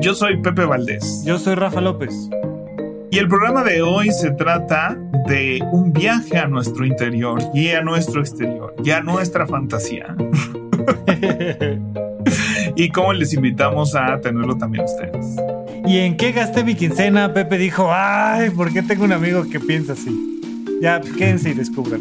Yo soy Pepe Valdés. Yo soy Rafa López. Y el programa de hoy se trata de un viaje a nuestro interior y a nuestro exterior y a nuestra fantasía. y cómo les invitamos a tenerlo también ustedes. ¿Y en qué gasté mi quincena? Pepe dijo, ay, ¿por qué tengo un amigo que piensa así? Ya, quédense y descubran.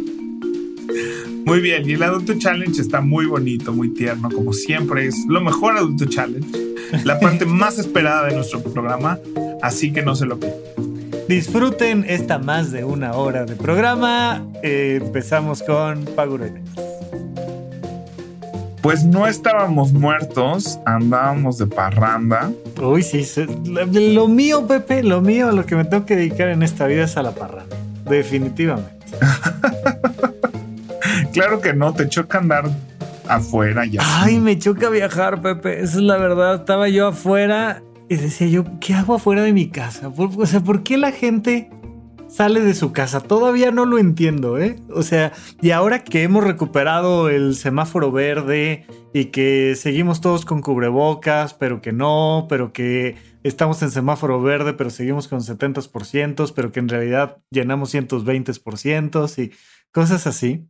Muy bien, y el Adulto Challenge está muy bonito, muy tierno, como siempre. Es lo mejor Adulto Challenge, la parte más esperada de nuestro programa, así que no se lo pierdan. Disfruten esta más de una hora de programa. Eh, empezamos con Paguredes. Pues no estábamos muertos, andábamos de parranda. Uy, sí, lo mío, Pepe, lo mío, lo que me tengo que dedicar en esta vida es a la parranda. Definitivamente. claro que no, te choca andar afuera ya. Ay, me choca viajar, Pepe. Esa es la verdad. Estaba yo afuera y decía yo, ¿qué hago afuera de mi casa? o sea, ¿por qué la gente sale de su casa? Todavía no lo entiendo, ¿eh? O sea, y ahora que hemos recuperado el semáforo verde y que seguimos todos con cubrebocas, pero que no, pero que estamos en semáforo verde, pero seguimos con 70%, pero que en realidad llenamos 120% y cosas así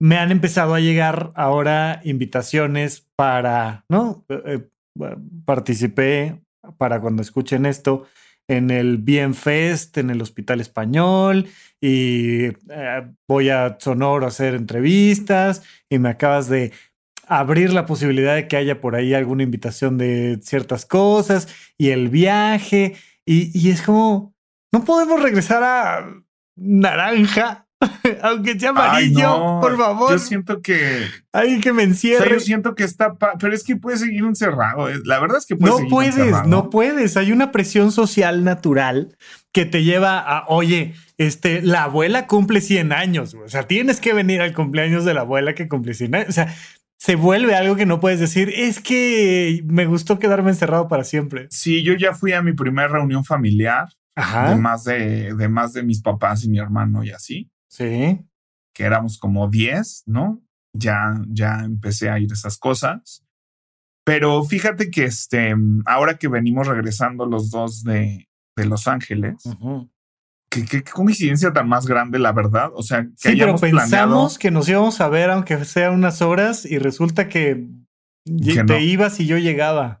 me han empezado a llegar ahora invitaciones para, ¿no? Eh, eh, participé para cuando escuchen esto en el Bienfest, en el Hospital Español, y eh, voy a Sonoro a hacer entrevistas, y me acabas de abrir la posibilidad de que haya por ahí alguna invitación de ciertas cosas, y el viaje, y, y es como, no podemos regresar a naranja Aunque sea amarillo, por favor. Yo siento que. Ay, que me encierre. yo siento que está. Pero es que puede seguir encerrado. Eh, la verdad es que puedes No puedes, no puedes. Hay una presión social natural que te lleva a, oye, este, la abuela cumple 100 años. O sea, tienes que venir al cumpleaños de la abuela que cumple 100 años. O sea, se vuelve algo que no puedes decir. Es que me gustó quedarme encerrado para siempre. Sí, yo ya fui a mi primera reunión familiar. Ajá. más de, de más de mis papás y mi hermano y así. Sí. Que éramos como 10, ¿no? Ya, ya empecé a ir a esas cosas. Pero fíjate que este, ahora que venimos regresando los dos de, de Los Ángeles, qué, coincidencia tan más grande, la verdad. O sea, que sí, pero pensamos que nos íbamos a ver aunque sea unas horas y resulta que, te ibas y yo llegaba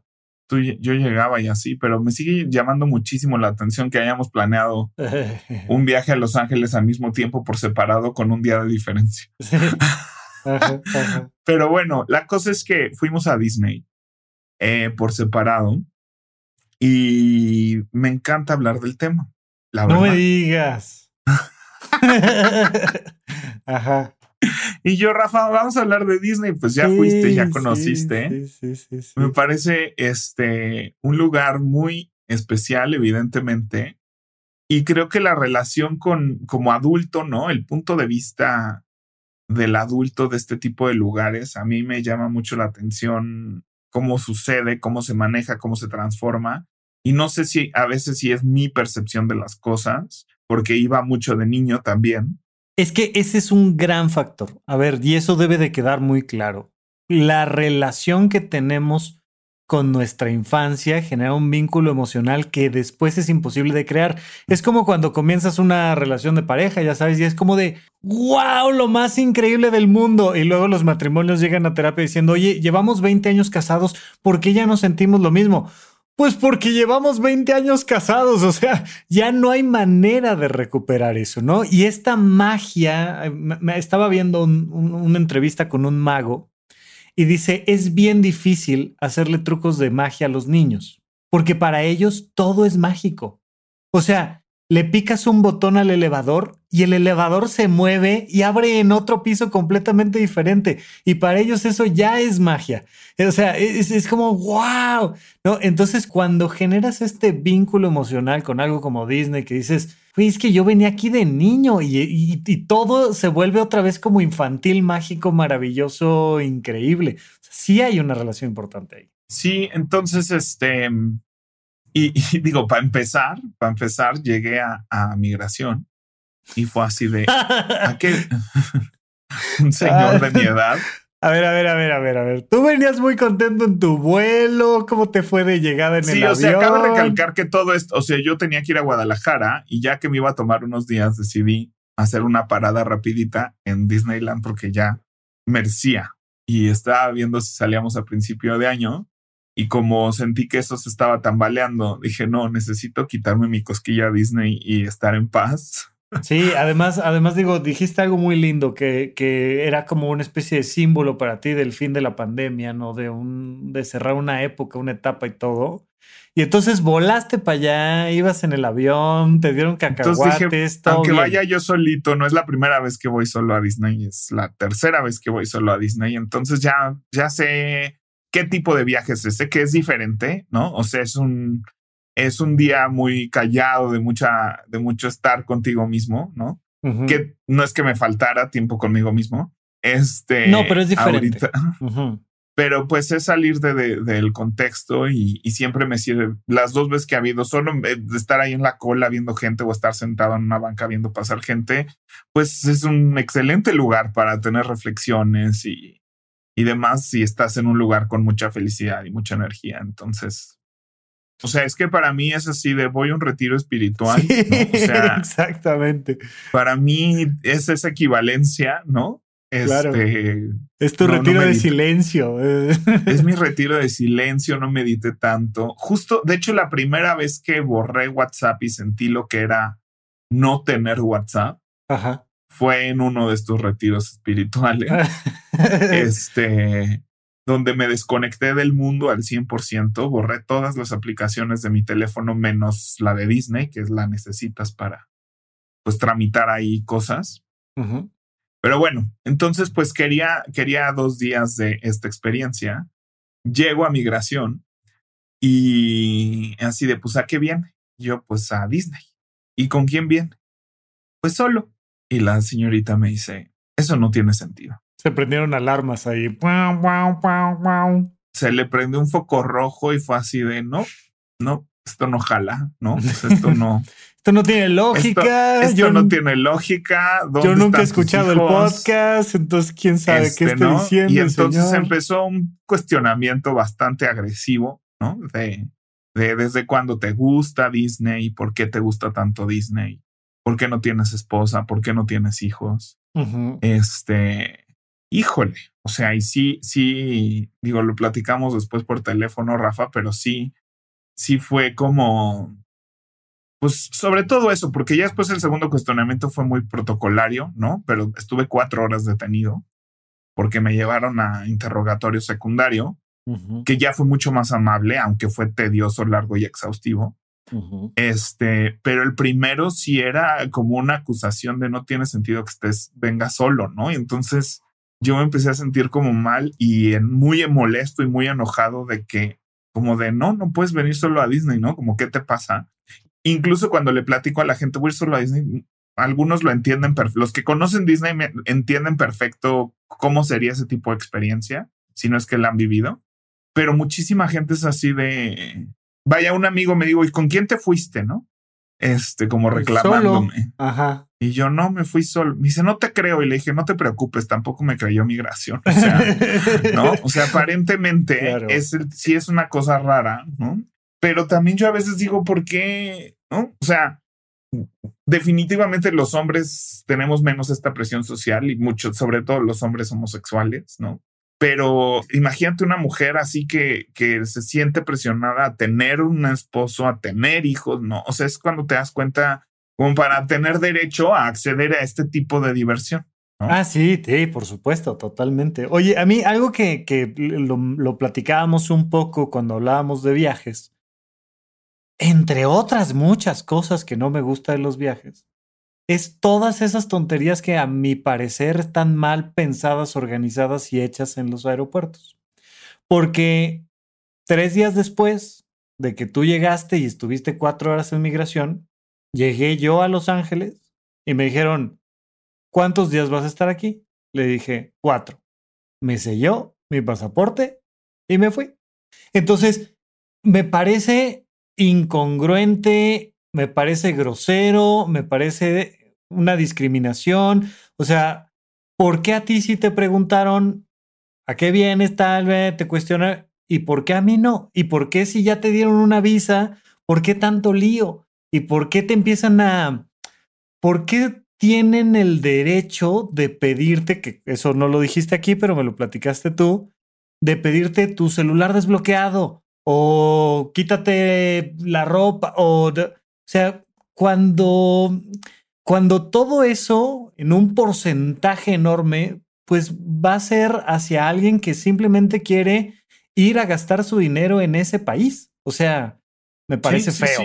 yo llegaba y así, pero me sigue llamando muchísimo la atención que hayamos planeado un viaje a Los Ángeles al mismo tiempo por separado con un día de diferencia. Pero bueno, la cosa es que fuimos a Disney eh, por separado y me encanta hablar del tema. La no me digas. Ajá. Y yo, Rafa, vamos a hablar de Disney. Pues ya fuiste, ya conociste. Me parece este un lugar muy especial, evidentemente. Y creo que la relación con como adulto, ¿no? El punto de vista del adulto de este tipo de lugares, a mí me llama mucho la atención cómo sucede, cómo se maneja, cómo se transforma. Y no sé si a veces si es mi percepción de las cosas, porque iba mucho de niño también. Es que ese es un gran factor. A ver, y eso debe de quedar muy claro. La relación que tenemos con nuestra infancia genera un vínculo emocional que después es imposible de crear. Es como cuando comienzas una relación de pareja, ya sabes, y es como de, wow, lo más increíble del mundo. Y luego los matrimonios llegan a terapia diciendo, oye, llevamos 20 años casados, ¿por qué ya no sentimos lo mismo? Pues porque llevamos 20 años casados, o sea, ya no hay manera de recuperar eso, ¿no? Y esta magia, eh, me estaba viendo una entrevista con un mago y dice, es bien difícil hacerle trucos de magia a los niños, porque para ellos todo es mágico. O sea, le picas un botón al elevador y el elevador se mueve y abre en otro piso completamente diferente. Y para ellos eso ya es magia. O sea, es, como, wow. ¿No? Entonces, cuando generas este vínculo emocional con algo como Disney, que dices, es que yo venía aquí de niño y, todo se vuelve otra vez como infantil, mágico, maravilloso, increíble. sí hay una relación importante ahí. Sí, entonces, este, y, digo, para empezar, para empezar, llegué a, migración y fue así de, ¿a qué? Un señor de mi edad. A ver, a ver, a ver, a ver, a ver. Tú venías muy contento en tu vuelo. ¿Cómo te fue de llegada en el avión? Sí, o sea, acabo de recalcar que todo esto, o sea, yo tenía que ir a Guadalajara y ya que me iba a tomar unos días, decidí hacer una parada rapidita en Disneyland porque ya merecía. Y estaba viendo si salíamos a principio de año y como sentí que eso se estaba tambaleando, dije, no, necesito quitarme mi cosquilla Disney y estar en paz. Sí, además, además digo, dijiste algo muy lindo que, que era como una especie de símbolo para ti del fin de la pandemia, ¿no? De un, de cerrar una época, una etapa y todo. Y entonces volaste para allá, ibas en el avión, te dieron cacahuates, todo Aunque vaya yo solito, no es la primera vez que voy solo a Disney, es la tercera vez que voy solo a Disney. Entonces ya, ya sé qué tipo de viaje es ese, que es diferente, ¿no? O sea, es un, es un día muy callado, de mucha, de mucho estar contigo mismo, ¿no? Que no es que me faltara tiempo conmigo mismo. Este. No, pero es diferente. Pero pues es salir de, del contexto y, y, siempre me sirve. Las dos veces que ha habido, solo de estar ahí en la cola viendo gente o estar sentado en una banca viendo pasar gente, pues es un excelente lugar para tener reflexiones y, y demás si estás en un lugar con mucha felicidad y mucha energía. Entonces, o sea, es que para mí es así de voy a un retiro espiritual. O sea, exactamente. Para mí es esa equivalencia, ¿no? Claro. Este, es tu retiro de silencio. es mi retiro de silencio, no medité tanto. Justo, de hecho, la primera vez que borré WhatsApp y sentí lo que era no tener WhatsApp, Ajá fue en uno de estos retiros espirituales, este, donde me desconecté del mundo al 100%, borré todas las aplicaciones de mi teléfono menos la de Disney, que es la necesitas para, pues, tramitar ahí cosas. Pero bueno, entonces, pues quería, quería dos días de esta experiencia. Llego a migración y así de, pues, ¿a qué viene? Yo, pues, a Disney. ¿Y con quién viene? Pues solo. Y la señorita me dice, eso no tiene sentido. Se prendieron alarmas ahí. Se le prendió un foco rojo y fue así de, no, no, esto no jala, ¿no? esto no. esto no tiene lógica. Esto, no tiene lógica. Yo nunca he escuchado el podcast, entonces quién sabe qué está diciendo. Y entonces empezó un cuestionamiento bastante agresivo, ¿no? De, de desde cuándo te gusta Disney, por qué te gusta tanto Disney. ¿Por qué no tienes esposa? ¿Por qué no tienes hijos? Este, híjole, o sea, y sí, sí, digo, lo platicamos después por teléfono, Rafa, pero sí, sí fue como, pues sobre todo eso, porque ya después el segundo cuestionamiento fue muy protocolario, ¿no? Pero estuve cuatro horas detenido porque me llevaron a interrogatorio secundario, que ya fue mucho más amable, aunque fue tedioso, largo y exhaustivo. Este, pero el primero sí era como una acusación de no tiene sentido que estés, venga solo, ¿no? Y entonces yo me empecé a sentir como mal y muy molesto y muy enojado de que, como de no, no puedes venir solo a Disney, ¿no? Como, ¿qué te pasa? Incluso cuando le platico a la gente, voy solo a Disney, algunos lo entienden, los que conocen Disney entienden perfecto cómo sería ese tipo de experiencia, si no es que la han vivido, pero muchísima gente es así de, vaya, un amigo me dijo, ¿y con quién te fuiste, no? Este, como pues reclamándome. Ajá. Y yo no me fui solo. Me dice, no te creo. Y le dije, no te preocupes, tampoco me creyó migración. O sea, no, o sea, aparentemente es sí es una cosa rara, ¿no? Pero también yo a veces digo, ¿por qué? ¿No? O sea, definitivamente los hombres tenemos menos esta presión social y muchos, sobre todo los hombres homosexuales, ¿no? Pero imagínate una mujer así que, que se siente presionada a tener un esposo, a tener hijos, ¿no? O sea, es cuando te das cuenta como para tener derecho a acceder a este tipo de diversión. Ah, sí, sí, por supuesto, totalmente. Oye, a mí algo que, que lo, lo, platicábamos un poco cuando hablábamos de viajes entre otras muchas cosas que no me gusta de los viajes, es todas esas tonterías que a mi parecer están mal pensadas, organizadas y hechas en los aeropuertos. Porque tres días después de que tú llegaste y estuviste cuatro horas en migración, llegué yo a Los Ángeles y me dijeron, ¿cuántos días vas a estar aquí? Le dije, cuatro. Me selló mi pasaporte y me fui. Entonces, me parece incongruente, me parece grosero, me parece una discriminación. O sea, ¿por qué a ti sí te preguntaron a qué vienes tal vez? Te cuestionan, ¿y por qué a mí no? ¿Y por qué si ya te dieron una visa? ¿Por qué tanto lío? ¿Y por qué te empiezan a... ¿Por qué tienen el derecho de pedirte, que eso no lo dijiste aquí, pero me lo platicaste tú, de pedirte tu celular desbloqueado o quítate la ropa o, o sea, cuando cuando todo eso en un porcentaje enorme pues va a ser hacia alguien que simplemente quiere ir a gastar su dinero en ese país. O sea, me parece feo.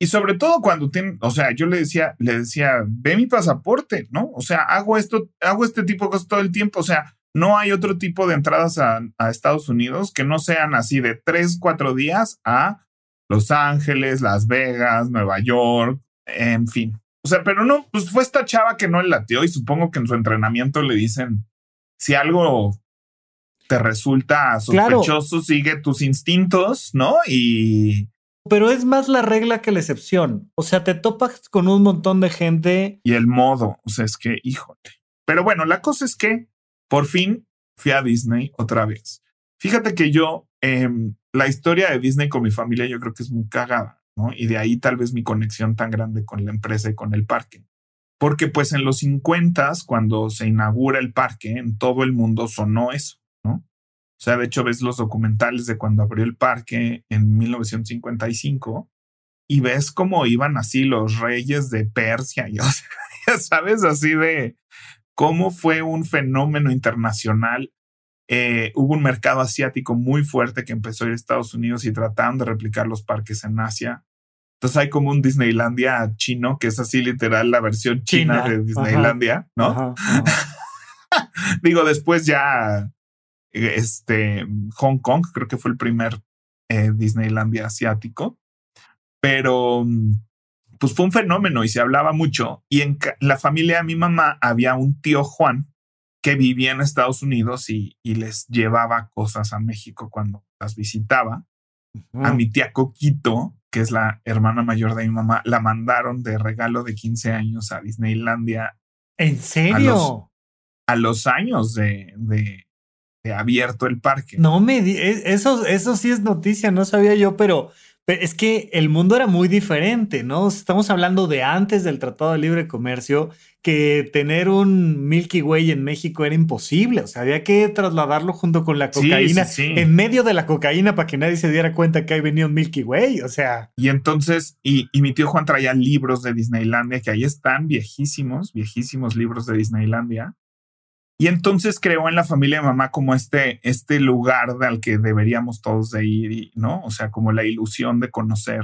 Y sobre todo cuando tienen, o sea, yo le decía, le decía, ve mi pasaporte, ¿no? O sea, hago esto, hago este tipo de cosas todo el tiempo. O sea, no hay otro tipo de entradas a, Estados Unidos que no sean así de tres, cuatro días a Los Ángeles, Las Vegas, Nueva York, en fin. O sea, pero no, pues fue esta chava que no le latió y supongo que en su entrenamiento le dicen, si algo te resulta sospechoso, sigue tus instintos, ¿no? Y... Pero es más la regla que la excepción. O sea, te topas con un montón de gente. Y el modo, o sea, es que, híjole. Pero bueno, la cosa es que por fin fui a Disney otra vez. Fíjate que yo, em, la historia de Disney con mi familia yo creo que es muy cagada, Y de ahí tal vez mi conexión tan grande con la empresa y con el parque. Porque pues en los 50, cuando se inaugura el parque, en todo el mundo sonó eso, ¿no? O sea, de hecho ves los documentales de cuando abrió el parque en 1955 y ves cómo iban así los reyes de Persia y, ya sabes, así de, cómo fue un fenómeno internacional. Eh, hubo un mercado asiático muy fuerte que empezó en Estados Unidos y trataron de replicar los parques en Asia. Entonces hay como un Disneylandia chino, que es así literal la versión china, de Disneylandia, ¿no? Digo, después ya este Hong Kong, creo que fue el primer eh, Disneylandia asiático. Pero pues fue un fenómeno y se hablaba mucho. Y en la familia de mi mamá había un tío Juan que vivía en Estados Unidos y, les llevaba cosas a México cuando las visitaba. A mi tía Coquito, que es la hermana mayor de mi mamá, la mandaron de regalo de 15 años a Disneylandia. ¿En serio? A los, años de, de, abierto el parque. No me e, eso, eso sí es noticia, no sabía yo, pero es que el mundo era muy diferente, ¿no? Estamos hablando de antes del Tratado de Libre Comercio, que tener un Milky Way en México era imposible. O sea, había que trasladarlo junto con la cocaína, en medio de la cocaína, para que nadie se diera cuenta que hay venido un Milky Way. O sea. Y entonces, y, y mi tío Juan traía libros de Disneylandia, que ahí están viejísimos, viejísimos libros de Disneylandia. Y entonces creó en la familia de mamá como este, este lugar al que deberíamos todos de ir, ¿no? O sea, como la ilusión de conocer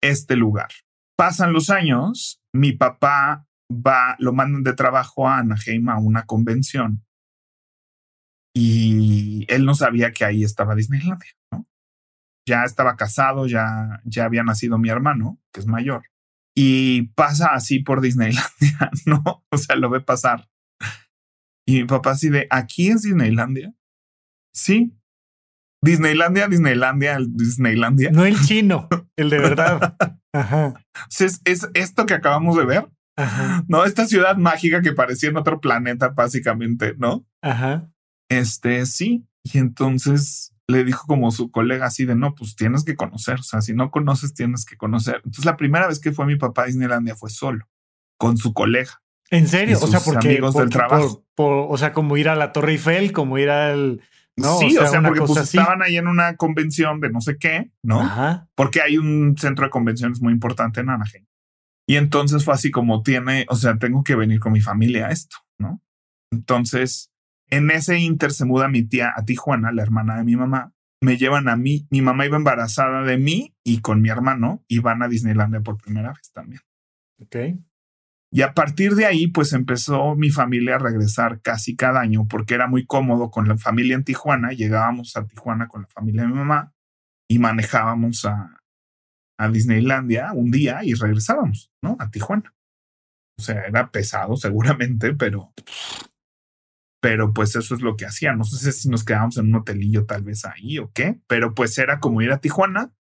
este lugar. Pasan los años, mi papá va, lo mandan de trabajo a Anaheim a una convención y él no sabía que ahí estaba Disneylandia, ¿no? Ya estaba casado, ya, ya había nacido mi hermano, que es mayor, y pasa así por Disneylandia, ¿no? O sea, lo ve pasar y mi papá así de, ¿aquí es Disneylandia? Sí. Disneylandia, Disneylandia, Disneylandia. No el chino, el de verdad. Ajá. Es, es esto que acabamos de ver. No, esta ciudad mágica que parecía en otro planeta, básicamente, ¿no? Ajá. Este, sí. Y entonces le dijo como su colega así de, no, pues tienes que conocer. O sea, si no conoces, tienes que conocer. Entonces la primera vez que fue mi papá a Disneylandia fue solo, con su colega. ¿En serio? O sea, porque, amigos del trabajo. o sea, como ir a la Torre Eiffel, como ir al. ¿no? Sí, o sea, porque pues estaban ahí en una convención de no sé qué, ¿no? Ajá. Porque hay un centro de convenciones muy importante en Anaheim. Y entonces fue así como tiene, o sea, tengo que venir con mi familia a esto, ¿no? Entonces, en ese inter se muda mi tía a Tijuana, la hermana de mi mamá, me llevan a mí, mi mamá iba embarazada de mí y con mi hermano y van a Disneylandia por primera vez también. Ok. Y a partir de ahí, pues empezó mi familia a regresar casi cada año porque era muy cómodo con la familia en Tijuana. Llegábamos a Tijuana con la familia de mi mamá y manejábamos a, a Disneylandia un día y regresábamos, ¿no? A Tijuana. O sea, era pesado seguramente, pero pero pues eso es lo que hacía. No sé si nos quedábamos en un hotelillo tal vez ahí o qué, pero pues era como ir a Tijuana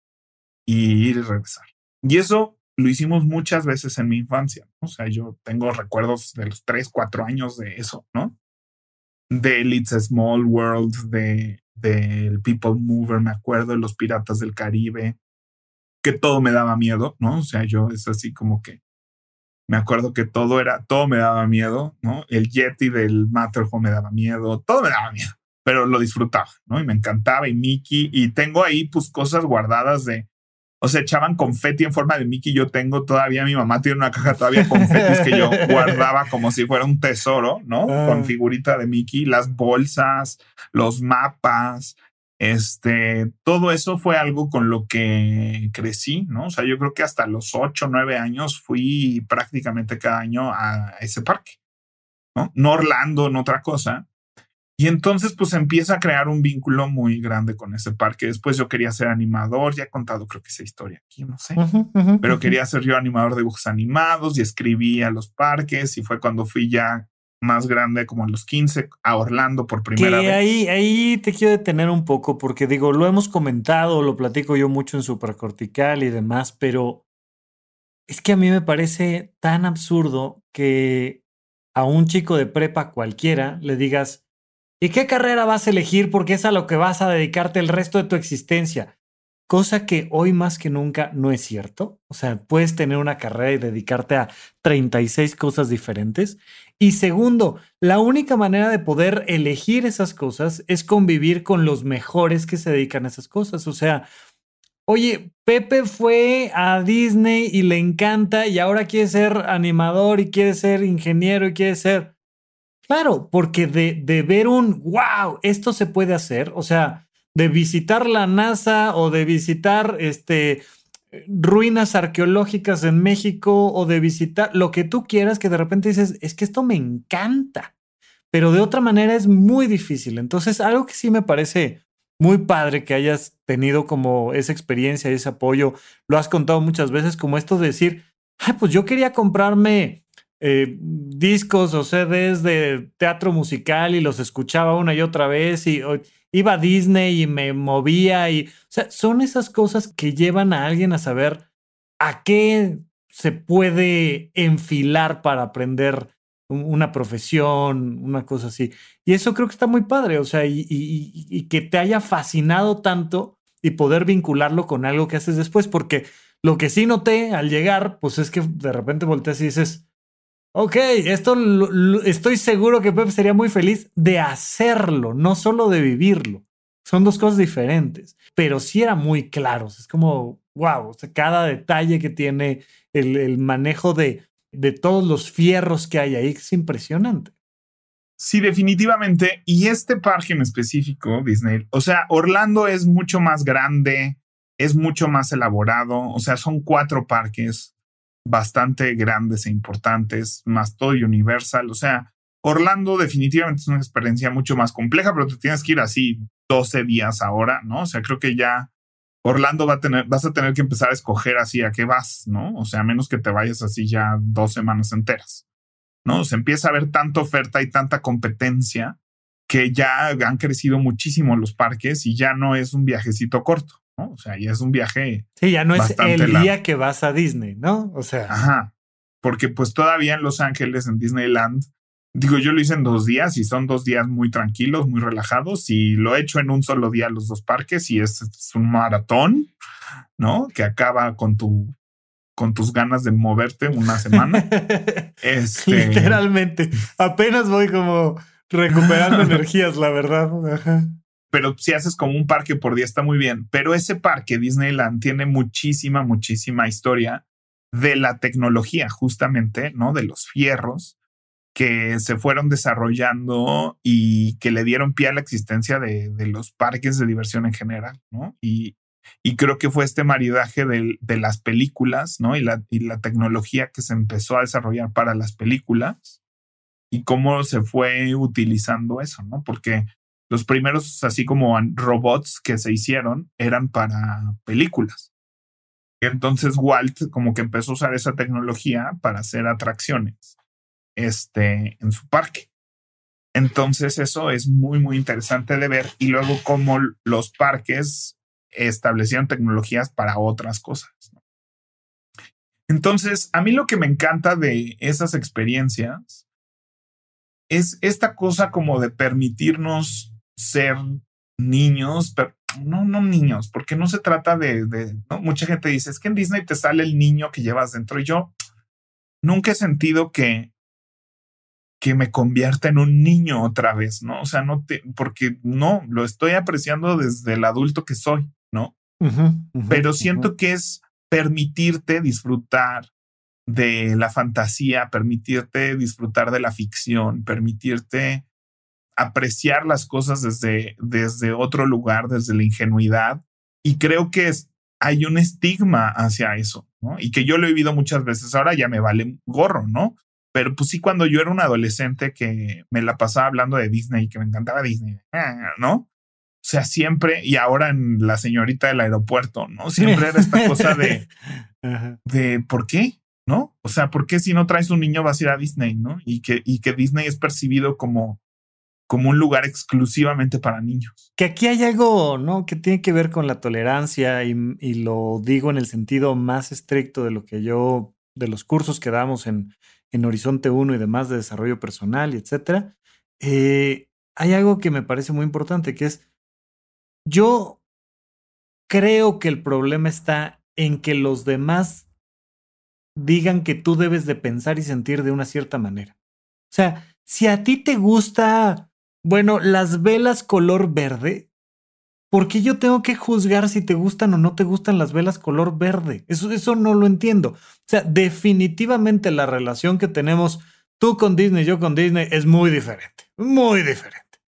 y ir y regresar. Y eso lo hicimos muchas veces en mi infancia. O sea, yo tengo recuerdos de los tres, cuatro años de eso, ¿no? De It's Small World, de del People Mover, me acuerdo, de los Piratas del Caribe, que todo me daba miedo, ¿no? O sea, yo es así como que me acuerdo que todo era, todo me daba miedo, ¿no? El Yeti del Matterhorn me daba miedo, todo me daba miedo, pero lo disfrutaba, ¿no? Y me encantaba y Mickey, y tengo ahí pues cosas guardadas de, o sea, echaban confeti en forma de Mickey, yo tengo todavía, mi mamá tiene una caja todavía confetis que yo guardaba como si fuera un tesoro, ¿no? Con ah. figurita de Mickey, las bolsas, los mapas, este, todo eso fue algo con lo que crecí, ¿no? O sea, yo creo que hasta los ocho, nueve años fui prácticamente cada año a ese parque, ¿no? No Orlando, en otra cosa. Y entonces, pues empieza a crear un vínculo muy grande con ese parque. Después yo quería ser animador, ya he contado creo que esa historia aquí, no sé, pero quería ser yo animador de dibujos animados y escribía los parques y fue cuando fui ya más grande, como en los 15, a Orlando por primera vez. Ahí, ahí te quiero detener un poco, porque digo, lo hemos comentado, lo platico yo mucho en Supercortical y demás, pero es que a mí me parece tan absurdo que a un chico de prepa cualquiera le digas, ¿y qué carrera vas a elegir? Porque es a lo que vas a dedicarte el resto de tu existencia cosa que hoy más que nunca no es cierto. O sea, puedes tener una carrera y dedicarte a 36 cosas diferentes. Y segundo, la única manera de poder elegir esas cosas es convivir con los mejores que se dedican a esas cosas. O sea, oye, Pepe fue a Disney y le encanta y ahora quiere ser animador y quiere ser ingeniero y quiere ser... Claro, porque de, de ver un, wow, esto se puede hacer, o sea, de visitar la NASA o de visitar este, ruinas arqueológicas en México o de visitar lo que tú quieras que de repente dices, es que esto me encanta, pero de otra manera es muy difícil. Entonces, algo que sí me parece muy padre que hayas tenido como esa experiencia y ese apoyo, lo has contado muchas veces como esto de decir, Ay, pues yo quería comprarme eh, discos o CDs de teatro musical y los escuchaba una y otra vez y iba a Disney y me movía y, o sea, son esas cosas que llevan a alguien a saber a qué se puede enfilar para aprender una profesión, una cosa así. Y eso creo que está muy padre, o sea, y, y, que te haya fascinado tanto y poder vincularlo con algo que haces después, porque lo que sí noté al llegar, pues es que de repente volteas y dices, Ok, esto estoy seguro que Pep sería muy feliz de hacerlo, no solo de vivirlo. Son dos cosas diferentes, pero sí era muy claro. Es como, wow, o sea, cada detalle que tiene el, manejo de, de todos los fierros que hay ahí es impresionante. Sí, definitivamente. Y este parque en específico, Disney, o sea, Orlando es mucho más grande, es mucho más elaborado, o sea, son cuatro parques bastante grandes e importantes, más todo Universal. O sea, Orlando definitivamente es una experiencia mucho más compleja, pero te tienes que ir así 12 días ahora, ¿no? O sea, creo que ya Orlando va a tener, vas a tener que empezar a escoger así a qué vas, ¿no? O sea, a menos que te vayas así ya dos semanas enteras, ¿no? Se empieza a ver tanta oferta y tanta competencia que ya han crecido muchísimo los parques y ya no es un viajecito corto. O sea, ya es un viaje. Sí, ya no es el día que vas a Disney, ¿no? O sea. Ajá. Porque pues todavía en Los Ángeles, en Disneyland, digo, yo lo hice en dos días y son dos días muy tranquilos, muy relajados y lo he hecho en un solo día los dos parques y es, un maratón, ¿no? Que acaba con tu con tus ganas de moverte una semana. este... Literalmente. Apenas voy como recuperando energías, la verdad. Ajá pero si haces como un parque por día está muy bien. Pero ese parque Disneyland tiene muchísima, muchísima historia de la tecnología, justamente, ¿no? De los fierros. que se fueron desarrollando y que le dieron pie a la existencia de, los parques de diversión en general, ¿no? Y, y creo que fue este maridaje de, de las películas, ¿no? Y la, y la tecnología que se empezó a desarrollar para las películas y cómo se fue utilizando eso, ¿no? Porque los primeros, así como robots que se hicieron, eran para películas. Entonces Walt como que empezó a usar esa tecnología para hacer atracciones este, en su parque. Entonces eso es muy, muy interesante de ver. Y luego cómo los parques establecieron tecnologías para otras cosas. Entonces, a mí lo que me encanta de esas experiencias es esta cosa como de permitirnos ser niños, pero no, no niños, porque no se trata de, de mucha gente dice, es que en Disney te sale el niño que llevas dentro. Y yo nunca he sentido que que me convierta en un niño otra vez, ¿no? O sea, no te, porque no, lo estoy apreciando desde el adulto que soy, ¿no? Pero siento que es permitirte disfrutar de la fantasía, permitirte disfrutar de la ficción, permitirte apreciar las cosas desde, desde otro lugar, desde la ingenuidad. Y creo que es, hay un estigma hacia eso, ¿no? Y que yo lo he vivido muchas veces. Ahora ya me vale gorro, ¿no? Pero pues sí, cuando yo era un adolescente que me la pasaba hablando de Disney y que me encantaba Disney, ¿no? O sea, siempre, y ahora en La Señorita del Aeropuerto, ¿no? Siempre era esta cosa de, de ¿por qué? ¿No? O sea, ¿por qué si no traes un niño vas a ir a Disney, ¿no? Y que, y que Disney es percibido como, como un lugar exclusivamente para niños. Que aquí hay algo, ¿no? Que tiene que ver con la tolerancia y, lo digo en el sentido más estricto de lo que yo, de los cursos que damos en, en Horizonte 1 y demás de desarrollo personal y etcétera, eh, hay algo que me parece muy importante, que es, yo creo que el problema está en que los demás digan que tú debes de pensar y sentir de una cierta manera. O sea, si a ti te gusta, bueno, las velas color verde, ¿Por qué yo tengo que juzgar si te gustan o no te gustan las velas color verde? Eso, eso no lo entiendo. O sea, definitivamente la relación que tenemos tú con Disney, yo con Disney, es muy diferente. Muy diferente.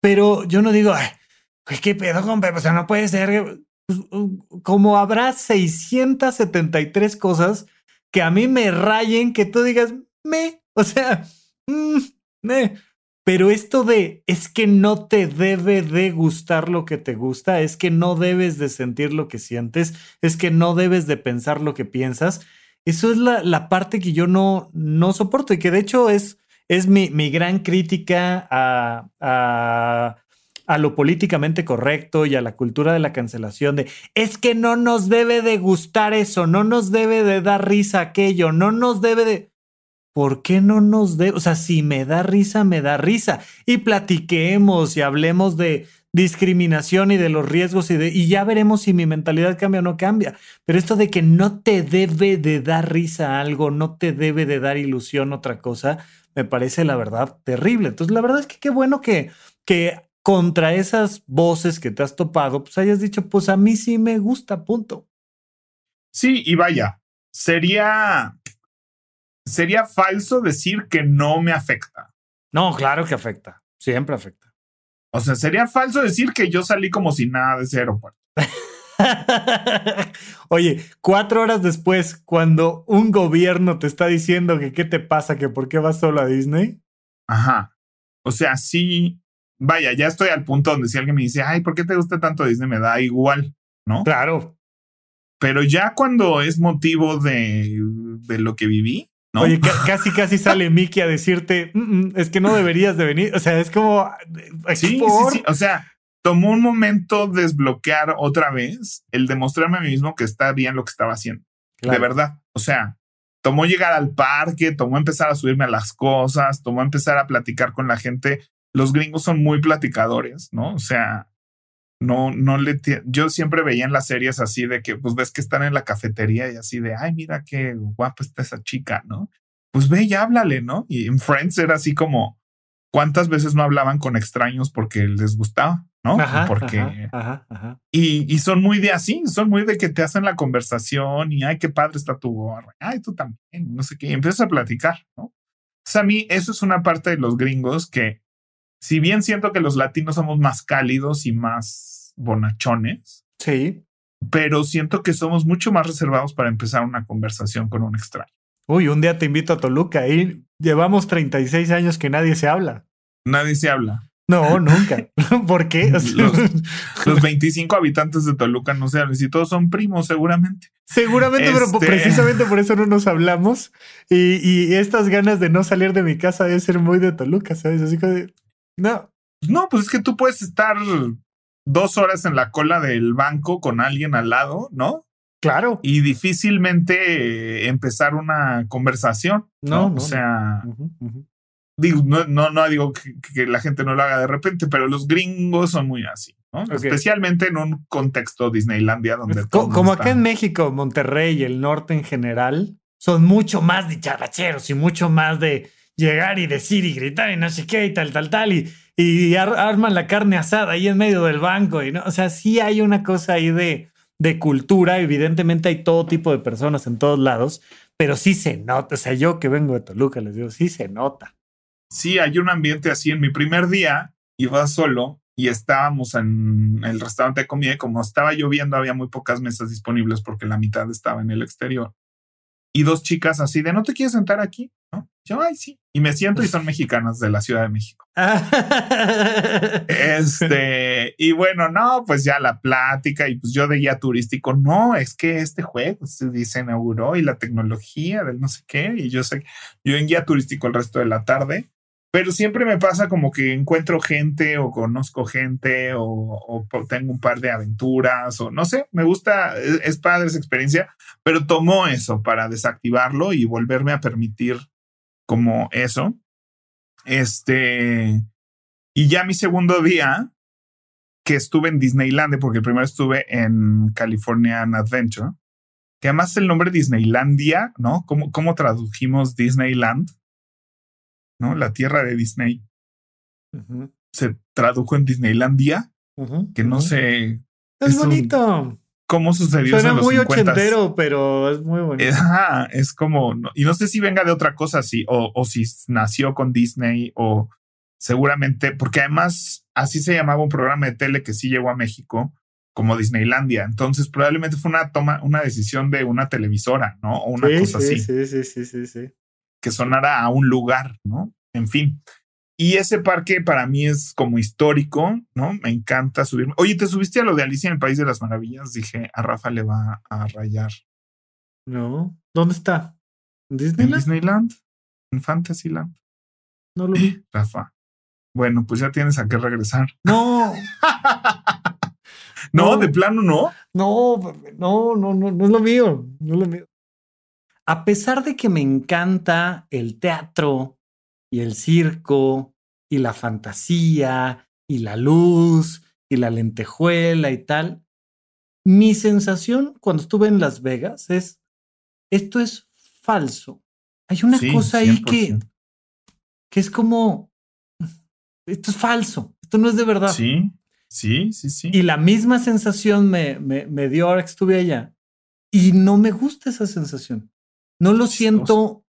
Pero yo no digo, ay, ¿qué pedo con? O sea, no puede ser. Pues, como habrá 673 cosas que a mí me rayen que tú digas, me, o sea, mm, me. Pero esto de es que no te debe de gustar lo que te gusta, es que no debes de sentir lo que sientes, es que no debes de pensar lo que piensas, eso es la, la parte que yo no, no soporto y que de hecho es, es mi, mi gran crítica a, a, a lo políticamente correcto y a la cultura de la cancelación de es que no nos debe de gustar eso, no nos debe de dar risa aquello, no nos debe de... ¿por qué no nos de, o sea, si me da risa, me da risa y platiquemos y hablemos de discriminación y de los riesgos y, de, y ya veremos si mi mentalidad cambia o no cambia. Pero esto de que no te debe de dar risa algo, no te debe de dar ilusión otra cosa, me parece la verdad terrible. Entonces, la verdad es que qué bueno que, que contra esas voces que te has topado, pues hayas dicho, pues a mí sí me gusta, punto. Sí, y vaya, sería sería falso decir que no me afecta. No, claro que afecta. Siempre afecta. O sea, sería falso decir que yo salí como si nada de ese aeropuerto. Oye, cuatro horas después, cuando un gobierno te está diciendo que qué te pasa, que por qué vas solo a Disney. Ajá. O sea, sí, vaya, ya estoy al punto donde si alguien me dice, ay, ¿por qué te gusta tanto Disney? Me da igual, ¿no? Claro. Pero ya cuando es motivo de, de lo que viví, Oye, casi, casi sale Mickey a decirte, mm, mm, es que no deberías de venir. O sea, es como. Sí, sí, sí. O sea, tomó un momento desbloquear otra vez el demostrarme a mí mismo que está bien lo que estaba haciendo. De verdad. O sea, tomó llegar al parque, tomó empezar a subirme a las cosas, tomó empezar a platicar con la gente. Los gringos son muy platicadores, ¿no? O sea, no, no le, yo siempre veía en las series así de que, pues ves que están en la cafetería y así de, ay, mira qué guapa está esa chica, ¿no? Pues ve y háblale, ¿no? Y en Friends era así como, ¿cuántas veces no hablaban con extraños porque les gustaba, ¿no? porque... Y, y, son muy de así, son muy de que te hacen la conversación y, ay, qué padre está tu gorra, ay, tú también, no sé qué, y empiezas a platicar, ¿no? O a mí eso es una parte de los gringos que, si bien siento que los latinos somos más cálidos y más bonachones. Sí. Pero siento que somos mucho más reservados para empezar una conversación con un extraño. Uy, un día te invito a Toluca y llevamos 36 años que nadie se habla. Nadie se habla. No, nunca. ¿Por qué? Los, 25 habitantes de Toluca no se hablan. Si todos son primos, seguramente. Seguramente, pero este precisamente por eso no nos hablamos. Y, estas ganas de no salir de mi casa debe ser muy de Toluca, ¿sabes? Así que no. No, pues es que tú puedes estar dos horas en la cola del banco con alguien al lado, ¿no? Claro. Y difícilmente empezar una conversación. No, o sea, digo, no, no, digo que, la gente no lo haga de repente, pero los gringos son muy así, ¿no? Especialmente en un contexto Disneylandia donde... como acá en México, Monterrey y el norte en general, son mucho más dicharacheros y mucho más de llegar y decir y gritar y no sé qué y tal, tal, tal, y, y arman la carne asada ahí en medio del banco, y no, o sea, sí hay una cosa ahí de, de cultura, evidentemente hay todo tipo de personas en todos lados, pero sí se nota, o sea, yo que vengo de Toluca, les digo, sí se nota sí hay un ambiente así. En mi primer día iba solo y estábamos en el restaurante de comida y como estaba lloviendo había muy pocas mesas disponibles porque la mitad estaba en el exterior. Y dos chicas así de, ¿no te quieres sentar aquí? ¿No? Yo, ay, sí. Y me siento y son mexicanas de la Ciudad de México. este, y bueno, no, pues ya la plática y pues yo de guía turístico, no, es que este juego se, se inauguró y la tecnología del no sé qué. Y yo sé, yo en guía turístico el resto de la tarde pero siempre me pasa como que encuentro gente o conozco gente o, tengo un par de aventuras o no sé, me gusta, es, es, padre esa experiencia, pero tomó eso para desactivarlo y volverme a permitir como eso. Este, y ya mi segundo día que estuve en Disneyland, porque primero estuve en Californian Adventure, que además el nombre Disneylandia, ¿no? ¿Cómo, cómo tradujimos Disneyland? ¿no? La tierra de Disney. Se tradujo en Disneylandia, que no sé. Es, bonito. ¿Cómo sucedió Suena muy ochentero, pero es muy bonito. es como, y no sé si venga de otra cosa, sí, o, o si nació con Disney, o seguramente, porque además así se llamaba un programa de tele que sí llegó a México, como Disneylandia. Entonces, probablemente fue una toma, una decisión de una televisora, ¿no? O una cosa sí, así. Sí, sí, sí, sí, sí que sonara a un lugar, ¿no? En fin. Y ese parque para mí es como histórico, ¿no? Me encanta subirme. Oye, ¿te subiste a lo de Alicia en el País de las Maravillas? Dije, a Rafa le va a rayar. No. ¿Dónde está? ¿En Disneyland? En Disneyland. En Fantasyland. No lo vi. Rafa. Bueno, pues ya tienes a qué regresar. No. no, de plano no. No, no, no, no, no es lo mío. No es lo mío a pesar de que me encanta el teatro y el circo y la fantasía y la luz y la lentejuela y tal, mi sensación cuando estuve en Las Vegas es, esto es falso. Hay una cosa ahí que, que es como, esto es falso, esto no es de verdad. Sí, sí, sí, sí. Y la misma sensación me, me, me dio ahora que estuve allá. Y no me gusta esa sensación no lo siento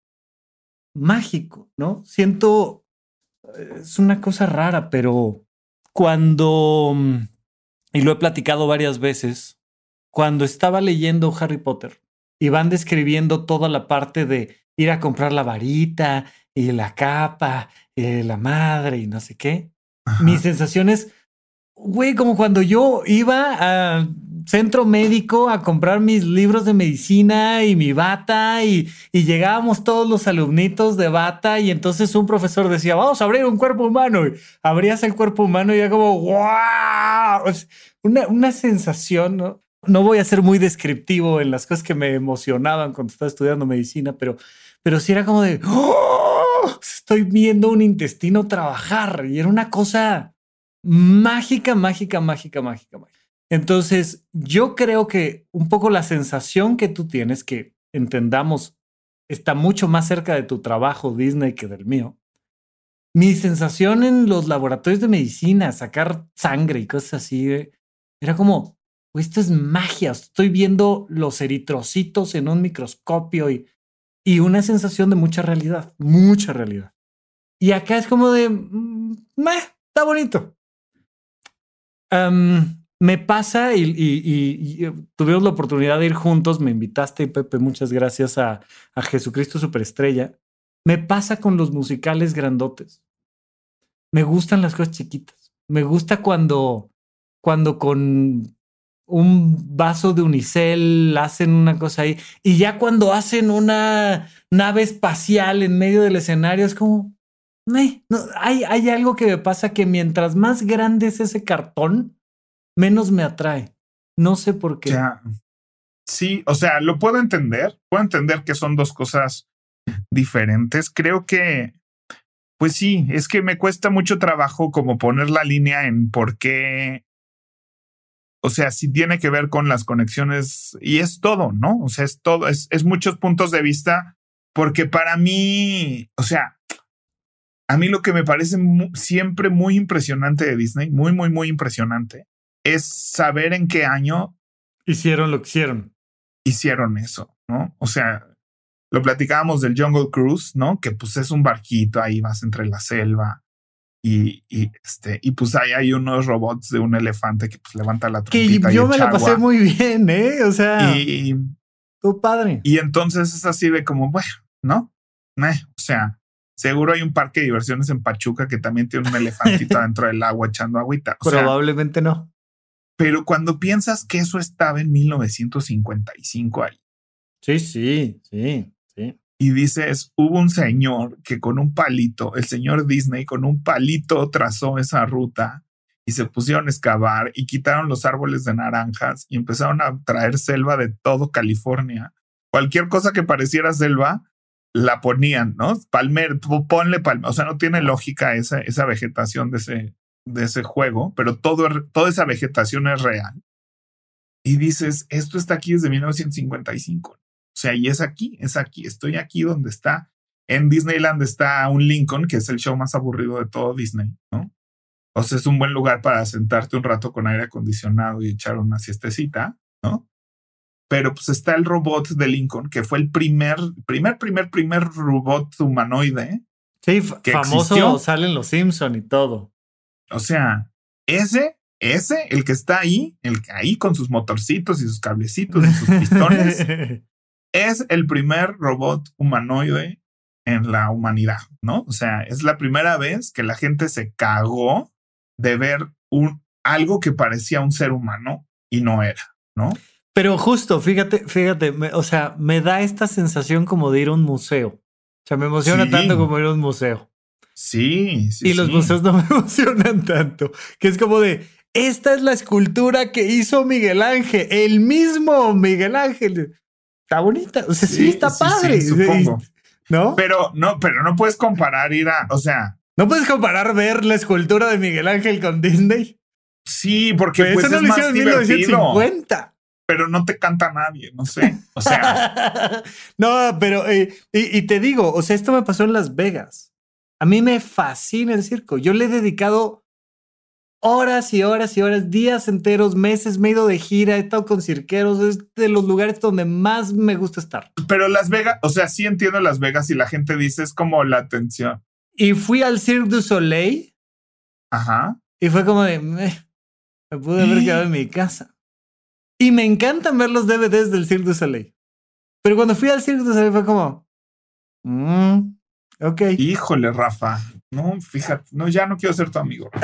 mágico, ¿no? Siento, eh, es una cosa rara, pero cuando, mm, y lo he platicado varias veces, cuando estaba leyendo Harry Potter y van describiendo toda la parte de ir a comprar la varita y la capa y la madre y no sé qué, mi sensación es, güey, como cuando yo iba a centro médico a comprar mis libros de medicina y mi bata y, llegábamos todos los alumnitos de bata y entonces un profesor decía, vamos a abrir un cuerpo humano y abrías el cuerpo humano y era como, una, una sensación, ¿no? No voy a ser muy descriptivo en las cosas que me emocionaban cuando estaba estudiando medicina, pero, pero sí era como de, ¡Oh! estoy viendo un intestino trabajar y era una cosa mágica, mágica, mágica, mágica, mágica. Entonces, yo creo que un poco la sensación que tú tienes, que entendamos, está mucho más cerca de tu trabajo Disney que del mío. Mi sensación en los laboratorios de medicina, sacar sangre y cosas así, eh, era como, esto es magia, estoy viendo los eritrocitos en un microscopio y, y una sensación de mucha realidad, mucha realidad. Y acá es como de, mm, está bonito. Me pasa y, eh, tuvimos la oportunidad de ir juntos, me invitaste, Pepe, muchas gracias a, Jesucristo Superestrella. Me pasa con los musicales grandotes. Me gustan las cosas chiquitas. Me gusta cuando, cuando con un vaso de unicel hacen una cosa ahí. Y ya cuando hacen una nave espacial en medio del escenario, es como, no, hay, hay algo que me pasa que mientras más grande es ese cartón, menos me atrae. No sé por qué. Sí, o sea, lo puedo entender. Puedo entender que son dos cosas diferentes. Creo que, pues sí, es que me cuesta mucho trabajo como poner la línea en por qué. O sea, si tiene que ver con las conexiones y es todo, ¿no? O sea, es todo, es, es muchos puntos de vista, porque para mí, o sea, a mí lo que me parece siempre muy impresionante de Disney, muy, muy, muy impresionante, es saber en qué año hicieron lo que hicieron. Hicieron eso, ¿no? O sea, lo platicábamos del Jungle Cruise, ¿no? Que pues es un barquito, ahí vas entre la selva y, y este, y pues ahí hay unos robots de un elefante que pues levanta la trompita. Que yo me la pasé muy bien, ¿eh? O sea, y, tu padre. Y entonces es así de como, bueno, ¿no? o sea, Seguro hay un parque de diversiones en Pachuca que también tiene un elefantito dentro del agua echando agüita. Probablemente no. Pero cuando piensas que eso estaba en 1955 ahí. Sí, sí, sí, sí. Y dices, hubo un señor que con un palito, el señor Disney con un palito trazó esa ruta y se pusieron a excavar y quitaron los árboles de naranjas y empezaron a traer selva de todo California. Cualquier cosa que pareciera selva, la ponían, ¿no? Palmer, ponle palmer, o sea, no tiene lógica esa, esa vegetación de ese, de ese juego, pero todo, toda esa vegetación es real. Y dices, esto está aquí desde 1955. O sea, y es aquí, es aquí, estoy aquí donde está. En Disneyland está un Lincoln, que es el show más aburrido de todo Disney, ¿no? O sea, es un buen lugar para sentarte un rato con aire acondicionado y echar una siestecita, ¿no? pero pues está el robot de Lincoln, que fue el primer, primer, primer, primer robot humanoide. Sí, que famoso salen los Simpson y todo. O sea, ese, ese, el que está ahí, el que ahí con sus motorcitos y sus cablecitos y sus pistones, es el primer robot humanoide en la humanidad, ¿no? O sea, es la primera vez que la gente se cagó de ver un, algo que parecía un ser humano y no era, ¿no? Pero justo, fíjate, fíjate, o sea, me da esta sensación como de ir a un museo. O sea, me emociona tanto como ir a un museo. Sí, sí. Y los museos no me emocionan tanto. Que es como de, esta es la escultura que hizo Miguel Ángel, el mismo Miguel Ángel. Está bonita, o sea, sí, está padre. supongo. ¿No? Pero no, pero no puedes comparar ir a, o sea. No puedes comparar ver la escultura de Miguel Ángel con Disney. Sí, porque pues, eso es lo hicieron en 1950 pero no te canta nadie, no sé. O sea. no, pero, eh, y, te digo, o sea, esto me pasó en Las Vegas. A mí me fascina el circo. Yo le he dedicado horas y horas y horas, días enteros, meses, me he ido de gira, he estado con cirqueros, es de los lugares donde más me gusta estar. Pero Las Vegas, o sea, sí entiendo Las Vegas y la gente dice es como la atención. Y fui al Cirque du Soleil. Ajá. Y fue como de, me pude haber quedado en mi casa. Y me encantan ver los DVDs del Cirque du Soleil. Pero cuando fui al Cirque du Soleil fue como, mm, ok. Híjole, Rafa. No, fíjate, no, ya no quiero ser tu amigo.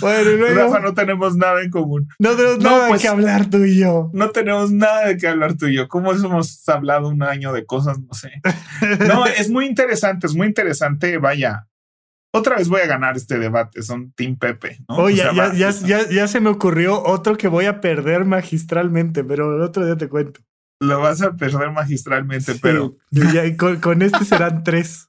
bueno, Rafa, no tenemos nada en común. No tenemos nada pues, que hablar tú y yo. No tenemos nada de qué hablar tú y yo. ¿Cómo hemos hablado un año de cosas? No sé. No, es muy interesante, es muy interesante. Vaya, otra vez voy a ganar este debate, son Team Pepe. ¿no? Oye, ya, ya, se me ocurrió otro que voy a perder magistralmente, pero el otro día te cuento. Lo vas a perder magistralmente, pero. con, este serán tres.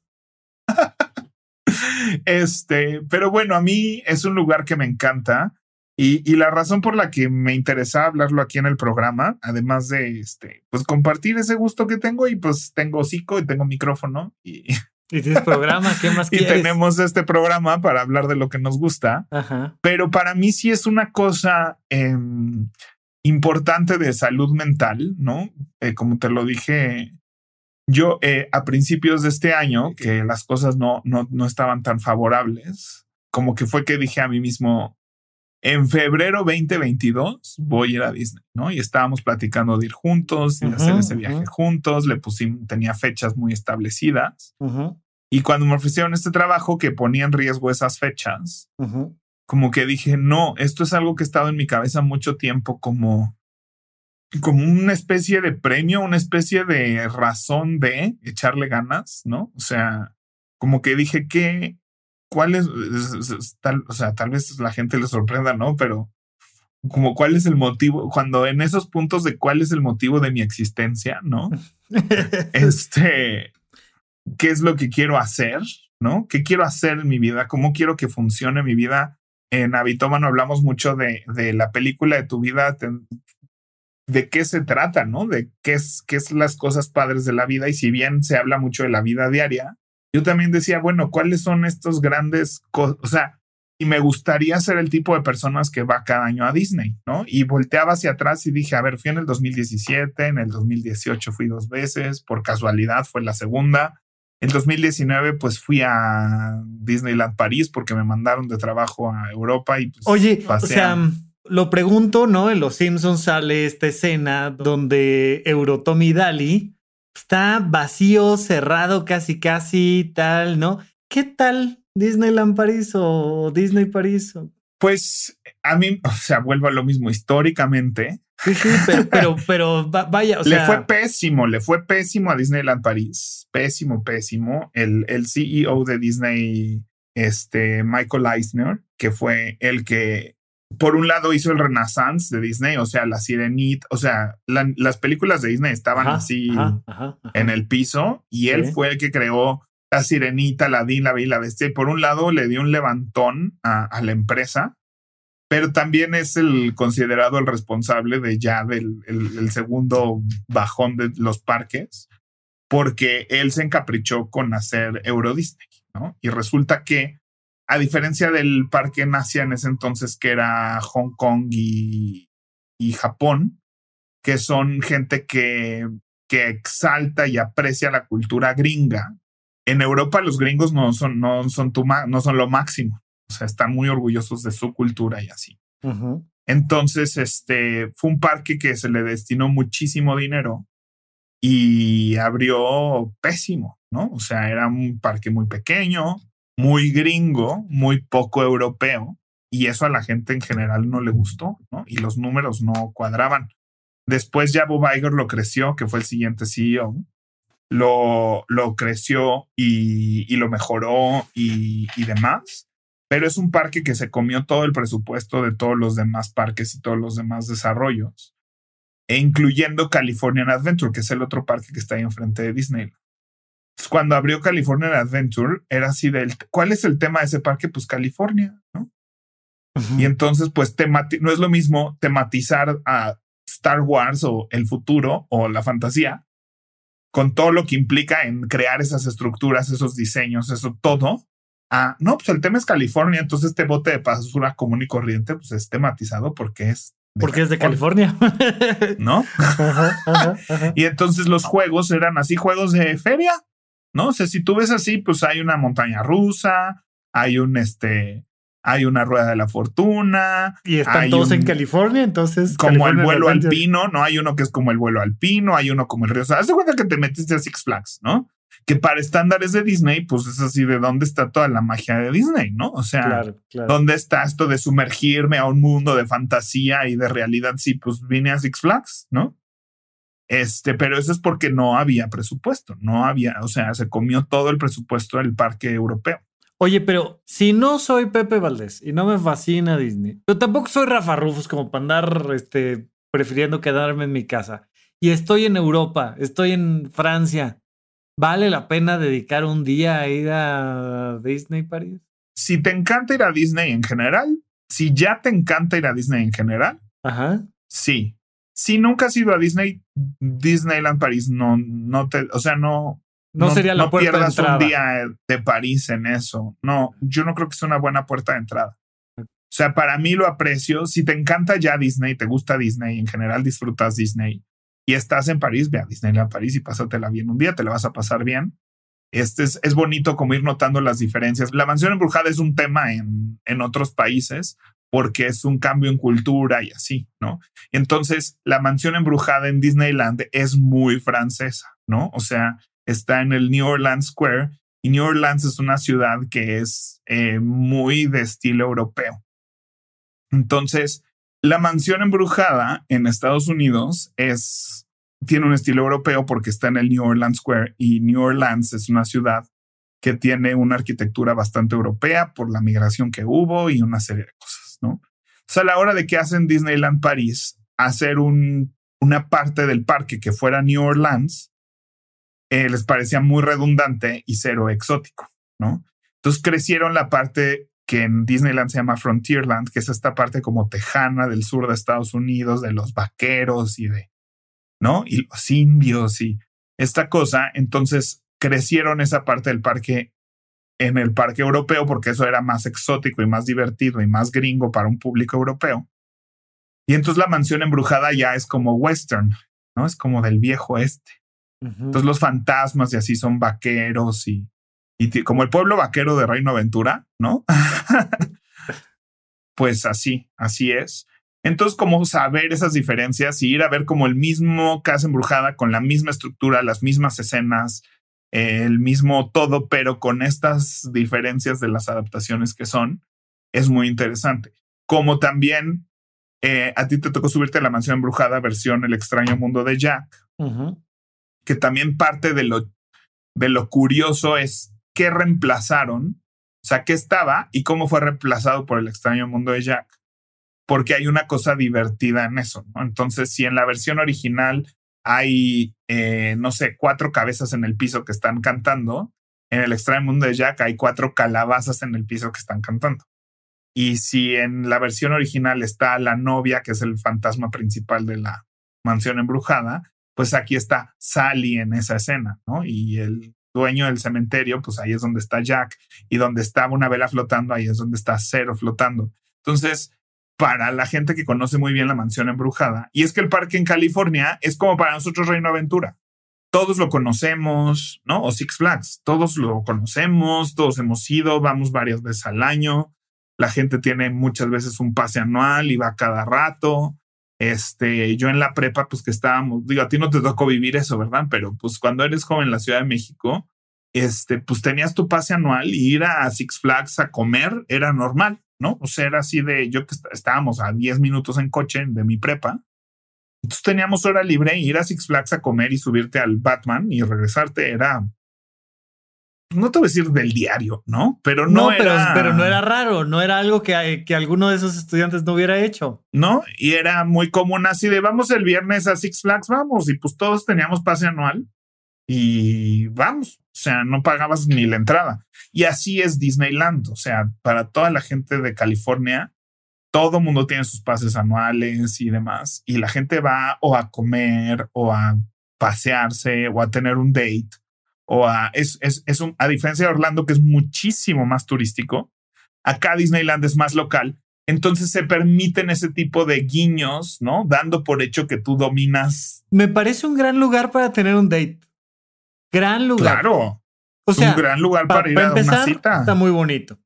este, pero bueno, a mí es un lugar que me encanta. Y, y, la razón por la que me interesa hablarlo aquí en el programa, además de este, pues compartir ese gusto que tengo, y pues tengo hocico y tengo micrófono, y y tienes programa, ¿qué más quieres? Y tenemos este programa para hablar de lo que nos gusta. Pero para mí sí es una cosa em, importante de salud mental, ¿no? Eh, como te lo dije yo eh, a principios de este año, que las cosas no, no, no estaban tan favorables, como que fue que dije a mí mismo, en febrero 2022 voy a ir a Disney, ¿no? Y estábamos platicando de ir juntos, de hacer ese viaje juntos, le pusimos, tenía fechas muy establecidas. Y cuando me ofrecieron este trabajo que ponía en riesgo esas fechas, como que dije, no, esto es algo que ha estado en mi cabeza mucho tiempo como como una especie de premio, una especie de razón de echarle ganas, ¿no? O sea, como que dije que, ¿cuál es, tal, o sea, tal vez la gente le sorprenda, ¿no? Pero como cuál es el motivo, cuando en esos puntos de cuál es el motivo de mi existencia, ¿no? este, ¿qué es lo que quiero hacer? ¿No? ¿Qué quiero hacer en mi vida? ¿Cómo quiero que funcione mi vida? En Habitómano hablamos mucho de, de la película de tu vida, de qué se trata, ¿no? De qué es, qué es las cosas padres de la vida. Y si bien se habla mucho de la vida diaria, yo también decía, bueno, ¿cuáles son estos grandes cosas? O sea, y me gustaría ser el tipo de personas que va cada año a Disney, ¿no? Y volteaba hacia atrás y dije, a ver, fui en el 2017, en el 2018 fui dos veces, por casualidad fue la segunda. En 2019 pues fui a Disneyland París porque me mandaron de trabajo a Europa y pues Oye, o sea, lo pregunto, ¿no? En Los Simpsons sale esta escena donde Eurotommy Dali está vacío, cerrado, casi, casi, tal, ¿no? ¿Qué tal Disneyland París o Disney París? Pues a mí, o sea, vuelvo a lo mismo históricamente. Sí, sí, pero, pero, vaya, o sea. Le fue pésimo, le fue pésimo a Disneyland París. Pésimo, pésimo. El, el CEO de Disney, este Michael Eisner, que fue el que por un lado hizo el Renaissance de Disney, o sea, la Sirenita, o sea, las películas de Disney estaban así en el piso y él fue el que creó la Sirenita, la Din, la Bella y la Bestia. Y por un lado le dio un levantón a, la empresa, pero también es el considerado el responsable de ya del el segundo bajón de los parques, porque él se encaprichó con hacer Euro Disney, ¿no? Y resulta que a diferencia del parque en en ese entonces que era Hong Kong y, Japón, que son gente que, que exalta y aprecia la cultura gringa. En Europa los gringos no son, no son, no son lo máximo, o sea, están muy orgullosos de su cultura y así. Entonces, este fue un parque que se le destinó muchísimo dinero y abrió pésimo, ¿no? O sea, era un parque muy pequeño, muy gringo, muy poco europeo, y eso a la gente en general no le gustó, ¿no? Y los números no cuadraban. Después ya Bob Iger lo creció, que fue el siguiente CEO, lo, lo creció y, y lo mejoró y, y, demás, pero es un parque que se comió todo el presupuesto de todos los demás parques y todos los demás desarrollos, e incluyendo Californian Adventure, que es el otro parque que está ahí enfrente de Disney cuando abrió California Adventure, era así del, ¿cuál es el tema de ese parque? Pues California, ¿no? Y entonces, pues, no es lo mismo tematizar a Star Wars o el futuro o la fantasía, con todo lo que implica en crear esas estructuras, esos diseños, eso todo. No, pues el tema es California, entonces este bote de basura común y corriente, pues es tematizado porque es porque es de California. ¿No? y entonces los juegos eran así, juegos de feria. ¿no? O sea, si tú ves así, pues hay una montaña rusa, hay un este, hay una rueda de la fortuna. Y están todos en California, entonces. Como el vuelo alpino, ¿no? Hay uno que es como el vuelo alpino, hay uno como el río. O sea, haz de cuenta que te metiste a Six Flags, ¿no? Que para estándares de Disney, pues es así de dónde está toda la magia de Disney, ¿no? O sea, ¿dónde está esto de sumergirme a un mundo de fantasía y de realidad? Sí, pues vine a Six Flags, ¿no? Este, pero eso es porque no había presupuesto, no había, o sea, se comió todo el presupuesto del parque europeo. Oye, pero si no soy Pepe Valdés y no me fascina Disney, pero tampoco soy Rafa Rufus como para andar este, prefiriendo quedarme en mi casa y estoy en Europa, estoy en Francia, ¿vale la pena dedicar un día a ir a Disney París? Si te encanta ir a Disney en general, si ya te encanta ir a Disney en general, Ajá. sí, si nunca has ido a Disney, Disneyland París no, no te, o sea, no. No, sería la puerta pierdas de entrada. un día de París en eso. No, yo no creo que sea una buena puerta de entrada. O sea, para mí lo aprecio. Si te encanta ya Disney, te gusta Disney, en general disfrutas Disney. Y estás en París, ve a Disneyland París y pásatela bien un día, te la vas a pasar bien. Este es, es bonito como ir notando las diferencias. La mansión embrujada es un tema en, en otros países porque es un cambio en cultura y así, ¿no? Entonces, la mansión embrujada en Disneyland es muy francesa, ¿no? O sea, está en el New Orleans Square y New Orleans es una ciudad que es eh, muy de estilo europeo. Entonces, la mansión embrujada en Estados Unidos es, tiene un estilo europeo porque está en el New Orleans Square y New Orleans es una ciudad que tiene una arquitectura bastante europea por la migración que hubo y una serie de cosas, ¿no? Sea, a la hora de que hacen Disneyland París, hacer un, una parte del parque que fuera New Orleans, eh, les parecía muy redundante y cero exótico, ¿no? Entonces crecieron la parte que en Disneyland se llama Frontierland, que es esta parte como tejana del sur de Estados Unidos, de los vaqueros y de, ¿no? Y los indios y esta cosa. Entonces crecieron esa parte del parque en el parque europeo porque eso era más exótico y más divertido y más gringo para un público europeo. Y entonces la mansión embrujada ya es como western, ¿no? Es como del viejo este. Entonces los fantasmas y así son vaqueros y y como el pueblo vaquero de Reino Aventura, ¿no? pues así, así es. Entonces, como saber esas diferencias y ir a ver como el mismo Casa Embrujada con la misma estructura, las mismas escenas, el mismo todo, pero con estas diferencias de las adaptaciones que son, es muy interesante. Como también eh, a ti te tocó subirte a la mansión embrujada versión El extraño mundo de Jack, que también parte de lo, de lo curioso es qué reemplazaron, o sea, qué estaba y cómo fue reemplazado por el extraño mundo de Jack. Porque hay una cosa divertida en eso. Entonces, si en la versión original hay, eh, no sé, cuatro cabezas en el piso que están cantando, en el extraño mundo de Jack hay cuatro calabazas en el piso que están cantando. Y si en la versión original está la novia, que es el fantasma principal de la mansión embrujada, pues aquí está Sally en esa escena, ¿no? Y el dueño del cementerio, pues ahí es donde está Jack y donde estaba una vela flotando, ahí es donde está Cero flotando. Entonces, para la gente que conoce muy bien la mansión embrujada, y es que el parque en California es como para nosotros Reino Aventura. Todos lo conocemos, ¿no? O Six Flags, todos lo conocemos, todos hemos ido, vamos varias veces al año. La gente tiene muchas veces un pase anual y va cada rato. Este, yo en la prepa, pues que estábamos, digo, a ti no te tocó vivir eso, ¿verdad? Pero pues cuando eres joven en la Ciudad de México, este, pues tenías tu pase anual y ir a Six Flags a comer era normal, ¿no? O sea, era así de, yo que estábamos a 10 minutos en coche de mi prepa, entonces teníamos hora libre, ir a Six Flags a comer y subirte al Batman y regresarte era no te voy a decir del diario, ¿no? Pero no, era... Pero, no era raro, no era algo que, que alguno de esos estudiantes no hubiera hecho. No, y era muy común así de vamos el viernes a Six Flags, vamos, y pues todos teníamos pase anual y vamos, o sea, no pagabas ni la entrada. Y así es Disneyland, o sea, para toda la gente de California, todo mundo tiene sus pases anuales y demás, y la gente va o a comer o a pasearse o a tener un date o a, es, es, es un, a diferencia de Orlando, que es muchísimo más turístico, acá Disneyland es más local. Entonces se permiten ese tipo de guiños, ¿no? Dando por hecho que tú dominas. Me parece un gran lugar para tener un date. Gran lugar. Claro. O sea, un gran lugar para, ir a una cita. Está muy bonito.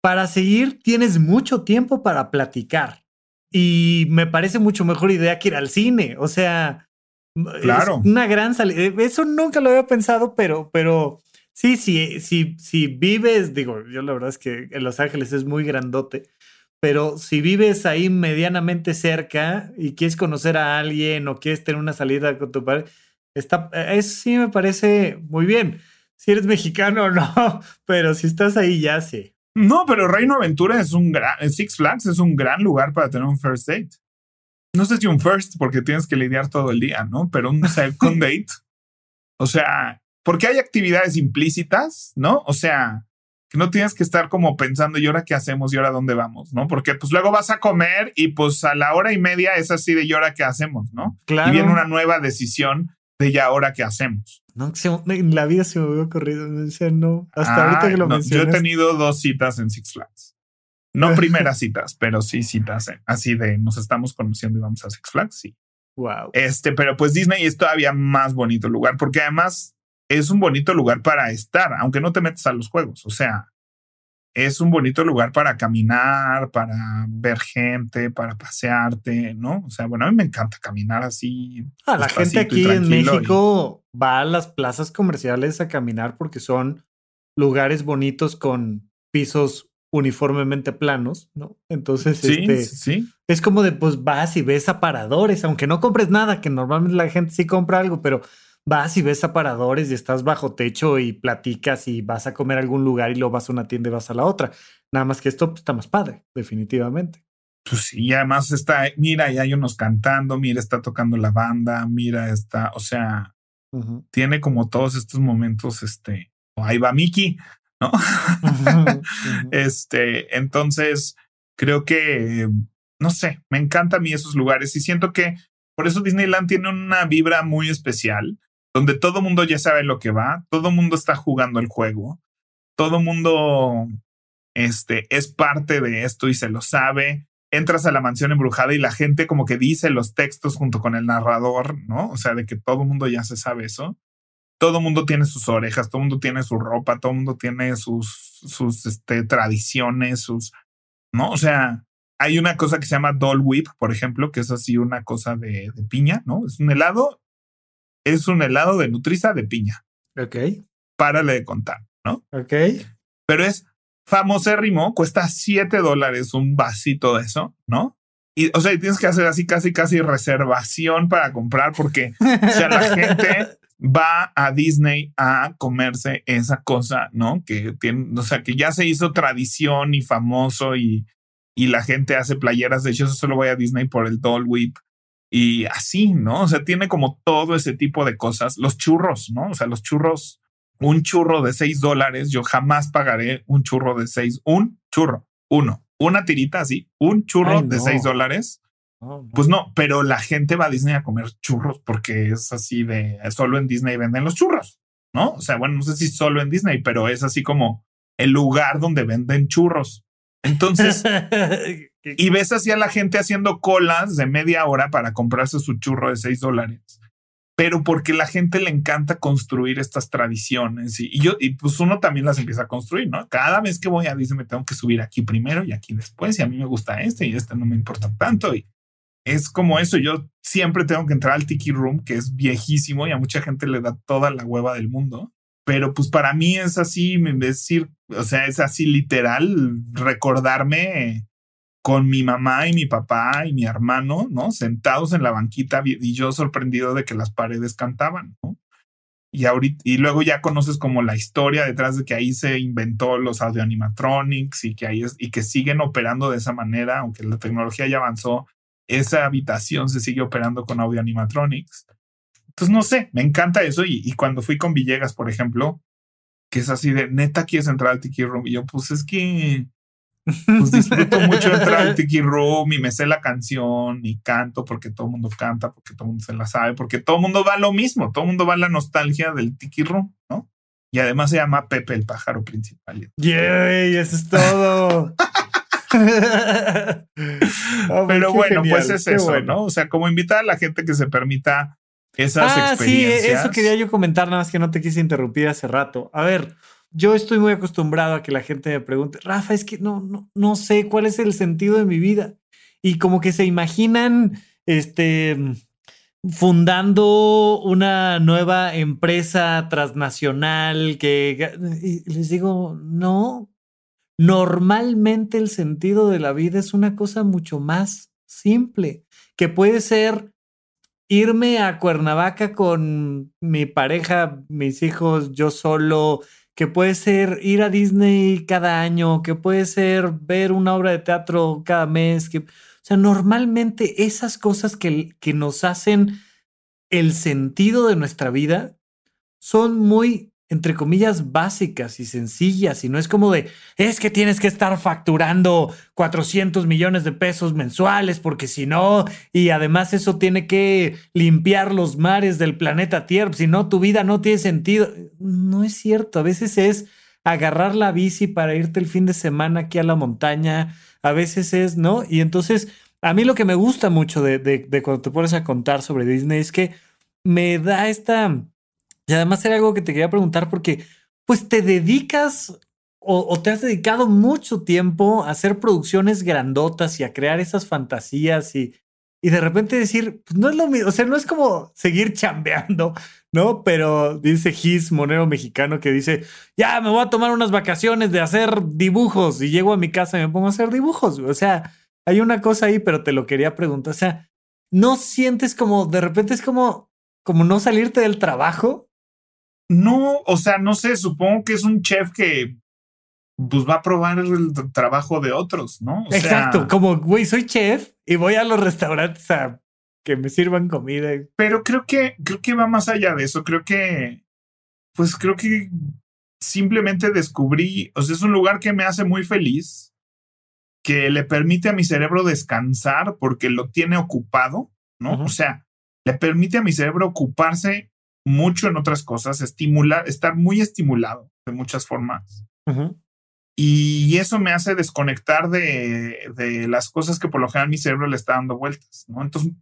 Para seguir, tienes mucho tiempo para platicar. Y me parece mucho mejor idea que ir al cine. O sea, Claro. una gran salida. Eh, eso nunca lo había pensado, pero, pero sí, sí, sí, si vives, digo, yo la verdad es que en Los Ángeles es muy grandote, pero si vives ahí medianamente cerca y quieres conocer a alguien o quieres tener una salida con tu padre, está, eso sí me parece muy bien. Si eres mexicano o no, pero si estás ahí ya sí. No, pero Reino Aventura es un gran, Six Flags es un gran lugar para tener un first date no sé si un first porque tienes que lidiar todo el día, ¿no? Pero un second date, o sea, porque hay actividades implícitas, ¿no? O sea, que no tienes que estar como pensando, ¿y ahora qué hacemos? ¿Y ahora dónde vamos? ¿No? Porque pues luego vas a comer y pues a la hora y media es así de, ¿y ahora qué hacemos? ¿No? Claro. Y viene una nueva decisión de, ¿y ahora qué hacemos? No, en la vida se me había ocurrido. no, hasta ahorita que lo no, Yo he tenido dos citas en Six Flags. No primeras citas, pero sí citas eh, así de nos estamos conociendo y vamos a Six Flags. Sí. Wow. Este, pero pues Disney es todavía más bonito lugar porque además es un bonito lugar para estar, aunque no te metas a los juegos. O sea, es un bonito lugar para caminar, para ver gente, para pasearte, ¿no? O sea, bueno, a mí me encanta caminar así. Ah, la gente aquí en México va a las plazas comerciales a caminar porque son lugares bonitos con pisos uniformemente planos, ¿no? Entonces, sí, este, sí. es como de, pues vas y ves aparadores, aunque no compres nada, que normalmente la gente sí compra algo, pero vas y ves aparadores y estás bajo techo y platicas y vas a comer a algún lugar y luego vas a una tienda y vas a la otra. Nada más que esto pues, está más padre, definitivamente. Pues sí, y además está, mira, y hay unos cantando, mira, está tocando la banda, mira, está, o sea, tiene como todos estos momentos, este, ahí va Mickey, ¿no? este, entonces, creo que, no sé, me encanta a mí esos lugares y siento que por eso Disneyland tiene una vibra muy especial donde todo mundo ya sabe lo que va, todo mundo está jugando el juego, todo mundo este, es parte de esto y se lo sabe. Entras a la mansión embrujada y la gente como que dice los textos junto con el narrador, ¿no? O sea, de que todo mundo ya se sabe eso. Todo mundo tiene sus orejas, todo mundo tiene su ropa, todo mundo tiene sus, sus este, tradiciones, sus, ¿no? O sea, hay una cosa que se llama Doll Whip, por ejemplo, que es así una cosa de piña, ¿no? Es un helado es un helado de Nutriza de piña. Ok. Párale de contar, ¿no? Ok. Pero es famosérrimo, cuesta 7 dólares un vasito de eso, ¿no? Y, o sea, tienes que hacer así casi, casi reservación para comprar porque, o sea, la gente va a Disney a comerse esa cosa, ¿no? Que tiene, o sea, que ya se hizo tradición y famoso y, y la gente hace playeras. De hecho, eso solo voy a Disney por el Doll Whip y así, ¿no? O sea, tiene como todo ese tipo de cosas. Los churros, ¿no? O sea, los churros, un churro de seis dólares, yo jamás pagaré un churro de seis, un churro, uno, una tirita así, un churro de seis dólares. Pues no, pero la gente va a Disney a comer churros porque es así de solo en Disney venden los churros, ¿no? O sea, bueno, no sé si solo en Disney, pero es así como el lugar donde venden churros. Entonces, y ves así a la gente haciendo colas de media hora para comprarse su churro de seis dólares. Pero porque la gente le encanta construir estas tradiciones y, yo, y pues uno también las empieza a construir, ¿no? Cada vez que voy a Disney me tengo que subir aquí primero y aquí después y a mí me gusta este y este no me importa tanto y es como eso. Yo siempre tengo que entrar al Tiki Room, que es viejísimo y a mucha gente le da toda la hueva del mundo pero pues para mí es así, decir, o sea, es así literal recordarme con mi mamá y mi papá y mi hermano, ¿no? Sentados en la banquita y yo sorprendido de que las paredes cantaban, ¿no? Y, ahorita, y luego ya conoces como la historia detrás de que ahí se inventó los audio animatronics y que ahí es, y que siguen operando de esa manera, aunque la tecnología ya avanzó, esa habitación se sigue operando con audio animatronics. Entonces, no sé, me encanta eso. Y, cuando fui con Villegas, por ejemplo, que es así de neta, quieres entrar al Tiki Room. Y yo, pues es que pues disfruto mucho entrar al Tiki Room y me sé la canción y canto porque todo el mundo canta, porque todo el mundo se la sabe, porque todo el mundo va a lo mismo, todo el mundo va a la nostalgia del Tiki Room, ¿no? Y además se llama Pepe el pájaro principal. ¡Yay! Eso es todo. Pero bueno, pues es eso, ¿no? O sea, como invitar a la gente que se permita esas ah, Sí, eso quería yo comentar, nada más que no te quise interrumpir hace rato. A ver, yo estoy muy acostumbrado a que la gente me pregunte, Rafa, es que no, no, no sé cuál es el sentido de mi vida. Y como que se imaginan, este, fundando una nueva empresa transnacional que y les digo, no, normalmente el sentido de la vida es una cosa mucho más simple, que puede ser irme a Cuernavaca con mi pareja, mis hijos, yo solo, que puede ser ir a Disney cada año, que puede ser ver una obra de teatro cada mes, que, o sea, normalmente esas cosas que, que nos hacen el sentido de nuestra vida son muy entre comillas, básicas y sencillas, y no es como de, es que tienes que estar facturando 400 millones de pesos mensuales, porque si no, y además eso tiene que limpiar los mares del planeta Tierra, si no, tu vida no tiene sentido. No es cierto, a veces es agarrar la bici para irte el fin de semana aquí a la montaña, a veces es, ¿no? Y entonces a mí lo que me gusta mucho de, de, cuando te pones a contar sobre Disney es que me da esta... Y además era algo que te quería preguntar porque pues te dedicas o, te has dedicado mucho tiempo a hacer producciones grandotas y a crear esas fantasías y, y de repente decir, pues no es lo mismo, o sea, no es como seguir chambeando, ¿no? Pero dice Gis, monero mexicano, que dice, ya me voy a tomar unas vacaciones de hacer dibujos y llego a mi casa y me pongo a hacer dibujos. O sea, hay una cosa ahí, pero te lo quería preguntar. O sea, ¿no sientes como, de repente es como, como no salirte del trabajo? No, o sea, no sé, supongo que es un chef que pues va a probar el trabajo de otros, ¿no? Exacto, como, güey, soy chef y voy a los restaurantes a que me sirvan comida. Pero creo que, creo que va más allá de eso. Creo que, pues creo que simplemente descubrí, o sea, es un lugar que me hace muy feliz, que le permite a mi cerebro descansar porque lo tiene ocupado, ¿no? O sea, le permite a mi cerebro ocuparse mucho en otras cosas, estimular, estar muy estimulado de muchas formas. Y eso me hace desconectar de, de, las cosas que por lo general mi cerebro le está dando vueltas, ¿no? Entonces,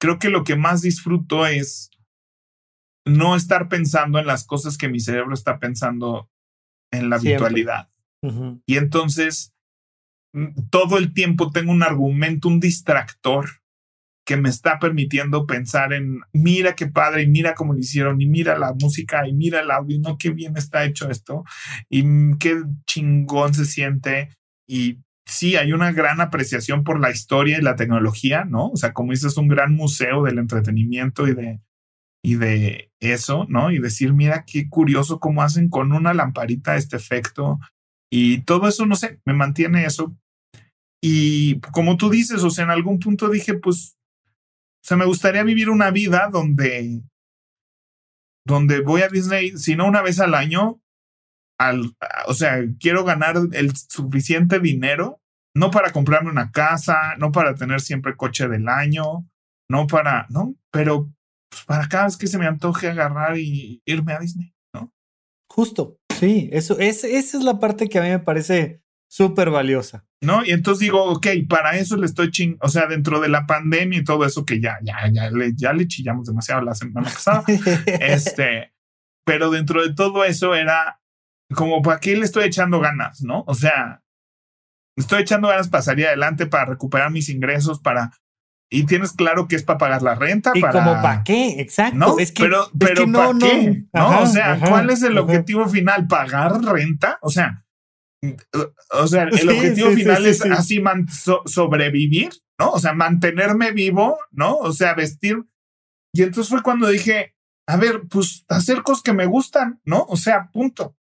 creo que lo que más disfruto es no estar pensando en las cosas que mi cerebro está pensando en la habitualidad. Y entonces mm, todo el tiempo tengo un argumento, un distractor que me está permitiendo pensar en, mira qué padre, y mira cómo lo hicieron, y mira la música, y mira el audio, y no, qué bien está hecho esto, y qué chingón se siente, y sí, hay una gran apreciación por la historia y la tecnología, ¿no? O sea, como dices, un gran museo del entretenimiento y de, y de eso, ¿no? Y decir, mira qué curioso cómo hacen con una lamparita este efecto y todo eso, no sé, me mantiene eso. Y como tú dices, o sea, en algún punto dije, pues, sea, me gustaría vivir una vida donde, donde voy a Disney, si no una vez al año, al, o sea, quiero ganar el suficiente dinero, no para comprarme una casa, no para tener siempre coche del año, no para, ¿no? Pero pues, para cada vez que se me antoje agarrar y irme a Disney, ¿no? Justo, sí, eso, es, esa es la parte que a mí me parece súper valiosa. ¿No? Y entonces digo, ok, para eso le estoy ching, o sea, dentro de la pandemia y todo eso que ya, ya, ya le, ya le chillamos demasiado la semana pasada, este, pero dentro de todo eso era como, ¿para qué le estoy echando ganas? ¿No? O sea, estoy echando ganas para salir adelante, para recuperar mis ingresos, para... Y tienes claro que es para pagar la renta. ¿Y como para qué? Exacto. ¿No? Es que, pero, pero ¿para qué? ¿No? o sea, ¿cuál es el objetivo final? ¿Pagar renta? O sea, o sea, el objetivo final es así sobrevivir, ¿no? O sea, mantenerme vivo, ¿no? O sea, vestir. Y entonces fue cuando dije, a ver, pues hacer cosas que me gustan, ¿no? O sea, punto.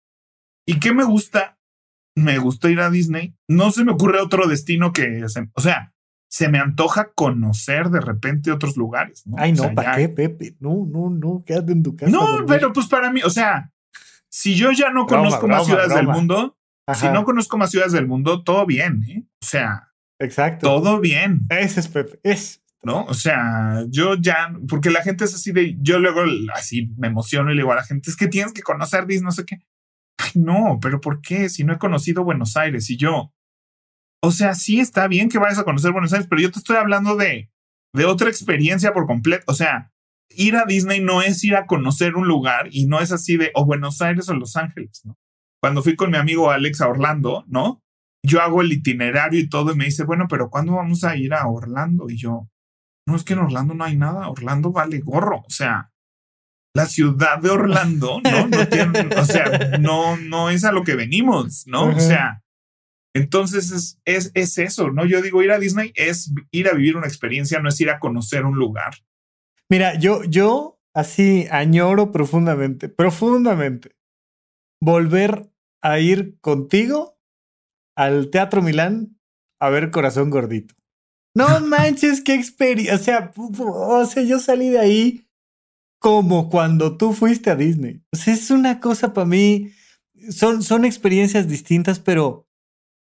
¿Y qué me gusta? Me gusta ir a Disney. No se me ocurre otro destino que, o sea, se me antoja conocer de repente otros lugares. ¿no? Ay, no, ¿para qué, Pepe? No, no, no, quédate en tu casa. No, pero pues para mí, o sea, si yo ya no conozco más ciudades del mundo, si no conozco más ciudades del mundo, todo bien, ¿eh? O sea, exacto. Todo bien. Ese es Pepe, es. ¿no? O sea, yo ya, porque la gente es así de, yo luego así me emociono y le digo a la gente, es que tienes que conocer Disney, no sé qué. Ay, no, pero ¿por qué? Si no he conocido Buenos Aires y yo, o sea, sí está bien que vayas a conocer Buenos Aires, pero yo te estoy hablando de, de otra experiencia por completo. O sea, ir a Disney no es ir a conocer un lugar y no es así de o Buenos Aires o Los Ángeles, ¿no? Cuando fui con mi amigo Alex a Orlando, ¿no? Yo hago el itinerario y todo y me dice, bueno, pero ¿cuándo vamos a ir a Orlando? Y yo, no es que en Orlando no hay nada, Orlando vale gorro, o sea, la ciudad de Orlando, ¿no? no tiene, o sea, no, no es a lo que venimos, ¿no? O sea, entonces es, es, es eso, ¿no? Yo digo, ir a Disney es ir a vivir una experiencia, no es ir a conocer un lugar. Mira, yo, yo así añoro profundamente, profundamente volver a ir contigo al Teatro Milán a ver Corazón Gordito. No manches, qué experiencia. O sea, o sea, yo salí de ahí como cuando tú fuiste a Disney. O sea, es una cosa para mí. Son, son experiencias distintas, pero,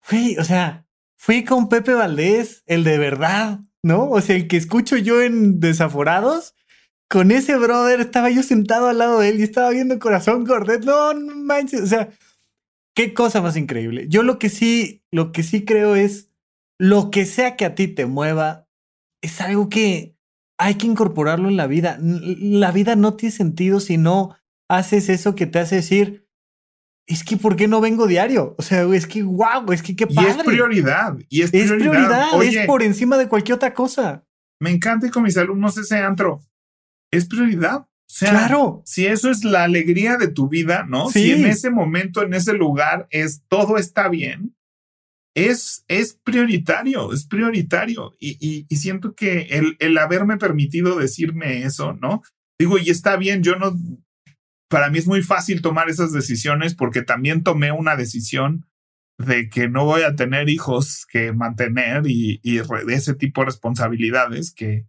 güey, o sea, fui con Pepe Valdés, el de verdad, ¿no? O sea, el que escucho yo en Desaforados. Con ese brother estaba yo sentado al lado de él y estaba viendo Corazón Gordito. No, no manches. O sea, Qué cosa más increíble. Yo lo que sí, lo que sí creo es lo que sea que a ti te mueva, es algo que hay que incorporarlo en la vida. La vida no tiene sentido si no haces eso que te hace decir, es que ¿por qué no vengo diario? O sea, es que wow, es que qué padre. Y es prioridad. Y es prioridad. Es, prioridad, es por encima de cualquier otra cosa. Me encanta y con mis alumnos ese antro. Es prioridad. Sea, claro. si eso es la alegría de tu vida, ¿no? Si en ese momento, en ese lugar, es todo está bien, es, es prioritario, es prioritario. Y, y, siento que el, el haberme permitido decirme eso, ¿no? Digo, y está bien, yo no, para mí es muy fácil tomar esas decisiones porque también tomé una decisión de que no voy a tener hijos que mantener y, y de ese tipo de responsabilidades que,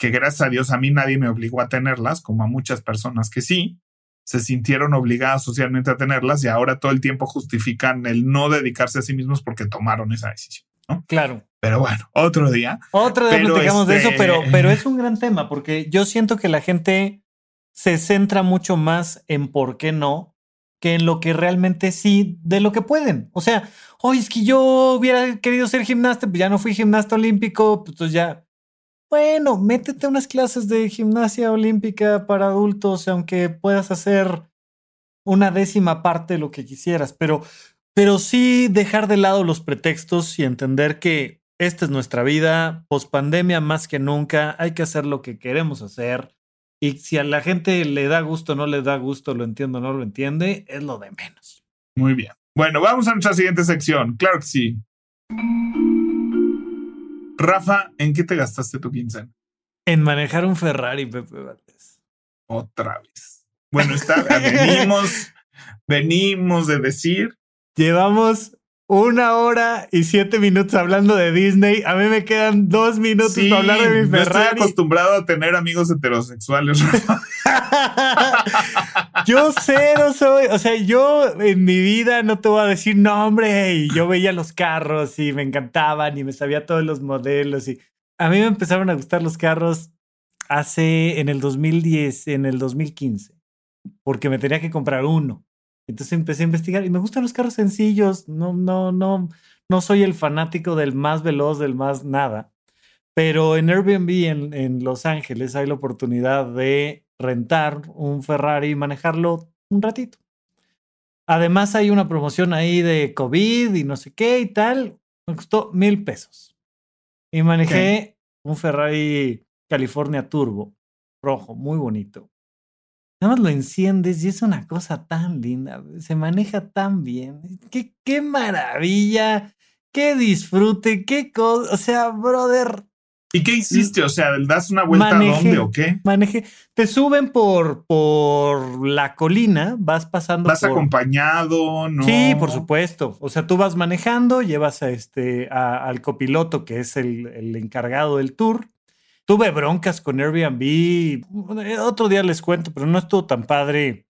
que gracias a Dios a mí nadie me obligó a tenerlas, como a muchas personas que sí, se sintieron obligadas socialmente a tenerlas y ahora todo el tiempo justifican el no dedicarse a sí mismos porque tomaron esa decisión. ¿no? Claro. Pero bueno, otro día. Otro día platicamos de eso, pero, este pero es un gran tema porque yo siento que la gente se centra mucho más en por qué no que en lo que realmente sí, de lo que pueden. O sea, oye, es que yo hubiera querido ser gimnasta, pues ya no fui gimnasta olímpico, pues ya bueno, métete unas clases de gimnasia olímpica para adultos, aunque puedas hacer una décima parte de lo que quisieras, pero, pero sí dejar de lado los pretextos y entender que esta es nuestra vida, post pandemia más que nunca, hay que hacer lo que queremos hacer. Y si a la gente le da gusto, no le da gusto, lo entiende o no lo entiende, es lo de menos. Muy bien. Bueno, vamos a nuestra siguiente sección. Claro que sí. Rafa, ¿en qué te gastaste tu quincena? En manejar un Ferrari, Pepe Valdés. Otra vez. Bueno, está, venimos, venimos de decir. Llevamos una hora y siete minutos hablando de Disney. A mí me quedan dos minutos para hablar de mi Ferrari. estoy acostumbrado a tener amigos heterosexuales. yo cero soy. O sea, yo en mi vida no te voy a decir nombre. Y yo veía los carros y me encantaban y me sabía todos los modelos. Y a mí me empezaron a gustar los carros hace en el 2010, en el 2015, porque me tenía que comprar uno. Entonces empecé a investigar y me gustan los carros sencillos. No, no, no, no soy el fanático del más veloz, del más nada. Pero en Airbnb en, en Los Ángeles hay la oportunidad de rentar un Ferrari y manejarlo un ratito. Además hay una promoción ahí de COVID y no sé qué y tal. Me costó mil pesos. Y manejé un Ferrari California Turbo rojo, muy bonito. Nada más lo enciendes y es una cosa tan linda, se maneja tan bien. Qué, qué maravilla, qué disfrute, qué cosa. O sea, brother. ¿Y qué hiciste? O sea, ¿das una vuelta a dónde o qué? Manejé. Te suben por, por la colina, vas pasando. ¿Vas acompañado? ¿no? Sí, por supuesto. O sea, tú vas manejando, llevas a este, al copiloto, que es el, el encargado del tour Tuve broncas con Airbnb. Otro día les cuento, pero no estuvo tan padre,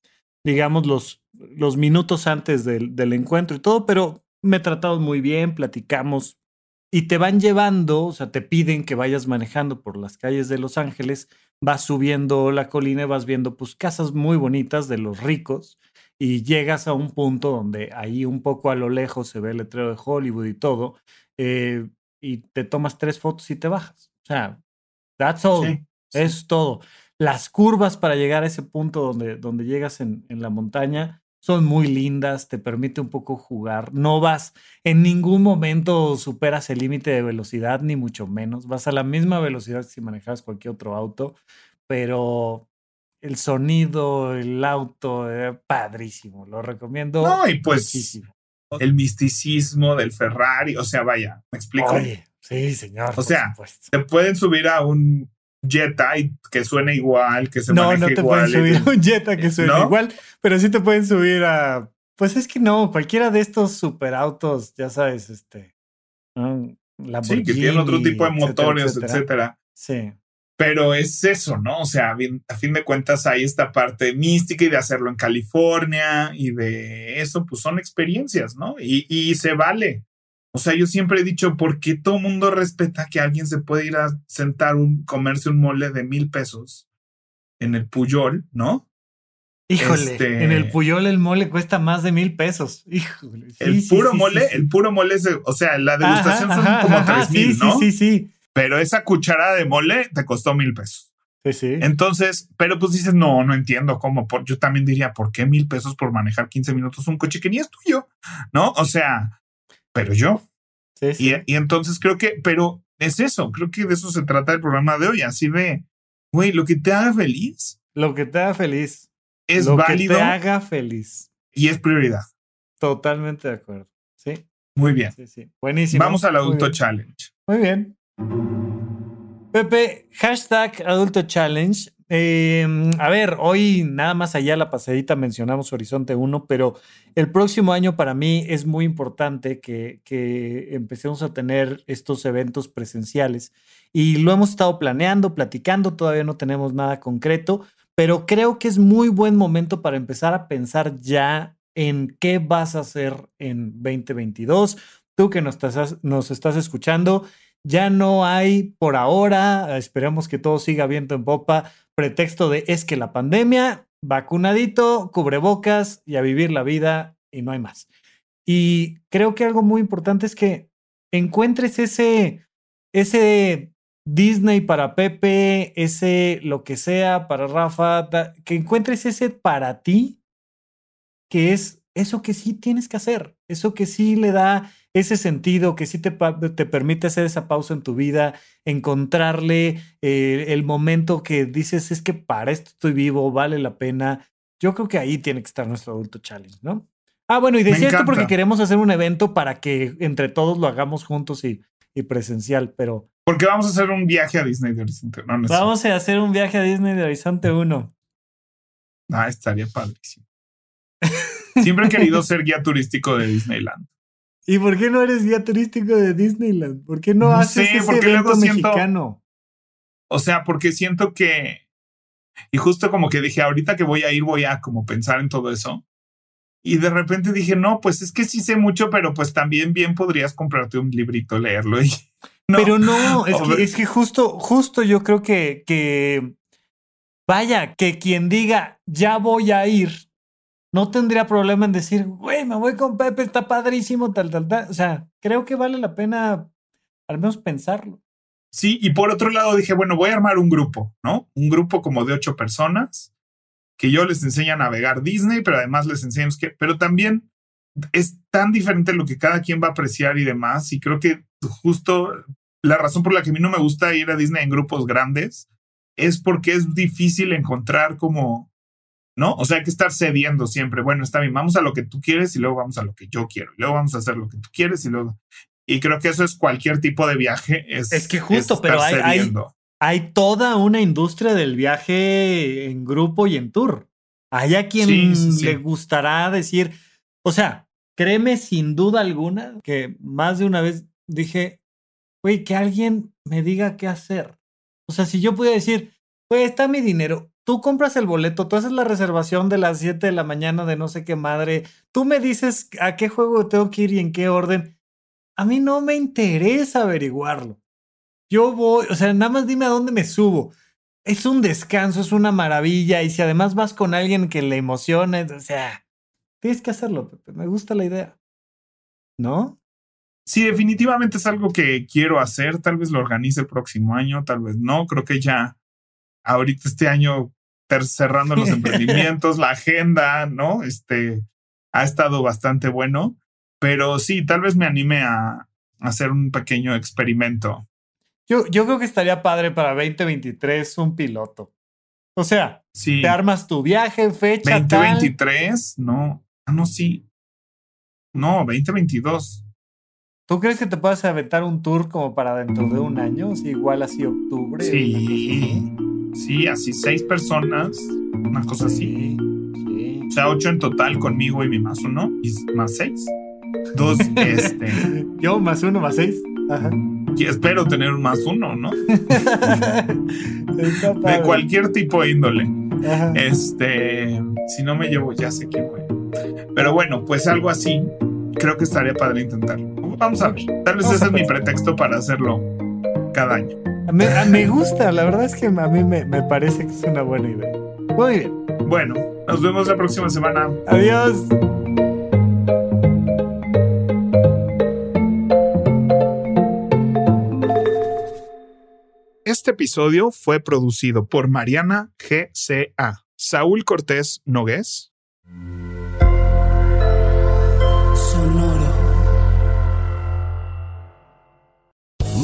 digamos, los, los minutos antes del, del encuentro y todo, pero me trataron muy bien, platicamos y te van llevando, o sea, te piden que vayas manejando por las calles de Los Ángeles, vas subiendo la colina y vas viendo pues casas muy bonitas de los ricos y llegas a un punto donde ahí un poco a lo lejos se ve el letrero de Hollywood y todo, eh, y te tomas tres fotos y te bajas. O sea, That's all. Es todo. Las curvas para llegar a ese punto donde, donde llegas en, en la montaña son muy lindas, te permite un poco jugar. No vas, en ningún momento superas el límite de velocidad, ni mucho menos. Vas a la misma velocidad si manejas cualquier otro auto, pero el sonido, el auto, eh, padrísimo. Lo recomiendo. No, y pues el misticismo del Ferrari, o sea, vaya, me explico. Sí, señor. O sea, te pueden subir a un Jetta que suene igual, que se no, maneje igual. No, no te pueden subir a un Jetta que suene igual, pero sí te pueden subir a. Pues es que no, cualquiera de estos superautos, ya sabes, este. sí, que tienen otro tipo de motores, etcétera. Sí. Pero es eso, ¿no? O sea, a fin de cuentas hay esta parte mística y de hacerlo en California y de eso, pues son experiencias, ¿no? Y, y se vale. O sea, yo siempre he dicho, ¿por qué todo mundo respeta que alguien se puede ir a sentar un, comerse un mole de mil pesos en el Puyol, ¿no? Híjole, este en el Puyol el mole cuesta más de mil pesos. Híjole. el puro mole, el puro mole, es, o sea, la degustación son como tres mil, ¿no? Sí, sí, sí. Pero esa cucharada de mole te costó mil pesos. Sí, sí. Entonces, pero pues dices, no, no entiendo cómo. yo también diría, ¿por qué mil pesos por manejar 15 minutos un coche que ni es tuyo? ¿No? O sea, pero yo. Sí, sí. Y, y entonces creo que, pero es eso, creo que de eso se trata el programa de hoy, así de, güey, lo que te haga feliz. Lo que te haga feliz es lo válido. Que te haga feliz. Y es prioridad. Totalmente de acuerdo. Sí. Muy bien. Sí, sí. Buenísimo. Vamos al adulto challenge. Muy bien. Pepe, hashtag adulto challenge. Em, a ver, hoy nada más allá la pasadita mencionamos Horizonte 1, pero el próximo año para mí es muy importante que, que empecemos a tener estos eventos presenciales. Y lo hemos estado planeando, platicando, todavía no tenemos nada concreto, pero creo que es muy buen momento para empezar a pensar ya en qué vas a hacer en 2022. Tú que nos estás, nos estás escuchando, ya no hay por ahora, esperemos que todo siga viento en popa, pretexto de es que la pandemia, vacunadito, cubrebocas y a vivir la vida y no hay más. Y creo que algo muy importante es que encuentres ese, ese Disney para Pepe, ese lo que sea para Rafa, que encuentres ese para ti, que es eso que sí tienes que hacer, eso que sí le da ese sentido, que sí te, te permite hacer esa pausa en tu vida, encontrarle eh, el momento que dices, es que para esto estoy vivo, vale la pena. Yo creo que ahí tiene que estar nuestro adulto challenge, ¿no? Ah, bueno, y decía esto porque queremos hacer un evento para que entre todos lo hagamos juntos y, y presencial, pero porque vamos a hacer un viaje a Disney de Horizonte. No, vamos a hacer un viaje a Disney de Horizonte 1. Ah, estaría padrísimo. Siempre he querido ser guía turístico de Disneyland. ¿Y por qué no eres guía turístico de Disneyland? ¿Por qué no, haces ese porque evento mexicano? o sea, porque siento que y justo como que dije, ahorita que voy a ir voy a como pensar en todo eso. Y de repente dije, no, pues es que sí sé mucho, pero pues también bien podrías comprarte un librito, leerlo y pero no, es que, es que, justo, justo yo creo que, que, vaya, que quien diga, ya voy a ir, no tendría problema en decir, güey, me voy con Pepe, está padrísimo, tal, tal, tal. O sea, creo que vale la pena al menos pensarlo. Sí, y por otro lado dije, bueno, voy a armar un grupo, ¿no? Un grupo como de ocho personas que yo les enseño a navegar Disney, pero además les enseño que, pero también es tan diferente lo que cada quien va a apreciar y demás. Y creo que justo la razón por la que a mí no me gusta ir a Disney en grupos grandes es porque es difícil encontrar como, ¿no? O sea, hay que estar cediendo siempre. Bueno, está bien, vamos a lo que tú quieres y luego vamos a lo que yo quiero. luego vamos a hacer lo que tú quieres y luego... Y creo que eso es cualquier tipo de viaje. Es, es que justo, pero hay, hay, hay, toda una industria del viaje en grupo y en tour. Hay a quien le gustará decir, o sea, créeme sin duda alguna que más de una vez dije, güey, que alguien me diga qué hacer. O sea, si yo pudiera decir, pues está mi dinero, tú compras el boleto, tú haces la reservación de las 7 de la mañana de no sé qué madre, tú me dices a qué juego tengo que ir y en qué orden. A mí no me interesa averiguarlo. Yo voy, o sea, nada más dime a dónde me subo. Es un descanso, es una maravilla. Y si además vas con alguien que le emociona, o sea, tienes que hacerlo, Pepe. Me gusta la idea. ¿No? Sí, definitivamente es algo que quiero hacer. Tal vez lo organice el próximo año, tal vez no. Creo que ya ahorita este año cerrando los emprendimientos, la agenda, ¿no? Este ha estado bastante bueno. Pero sí, tal vez me anime a, hacer un pequeño experimento. Yo, yo creo que estaría padre para 2023 un piloto. O sea, te armas tu viaje, fecha. 2023, no. Ah, no, sí. No, 2022. ¿Tú crees que te puedas aventar un tour como para dentro de un año? igual así octubre. Sí. Sí, así seis personas. Una cosa así. Sí. O sea, ocho en total conmigo y mi más uno. Y más seis. Dos, este. Yo más uno, más seis. Ajá. Y espero tener un más uno, ¿no? de cualquier tipo de índole. Este, si no me llevo, ya sé quién voy. Pero bueno, pues algo así, creo que estaría padre intentarlo. Vamos a ver. Tal vez ese es mi pretexto para hacerlo cada año. Me, me, gusta, la verdad es que a mí me, me parece que es una buena idea. Muy bien. Bueno, nos vemos la próxima semana. Adiós. Este episodio fue producido por Mariana GCA, Saúl Cortés Nogués.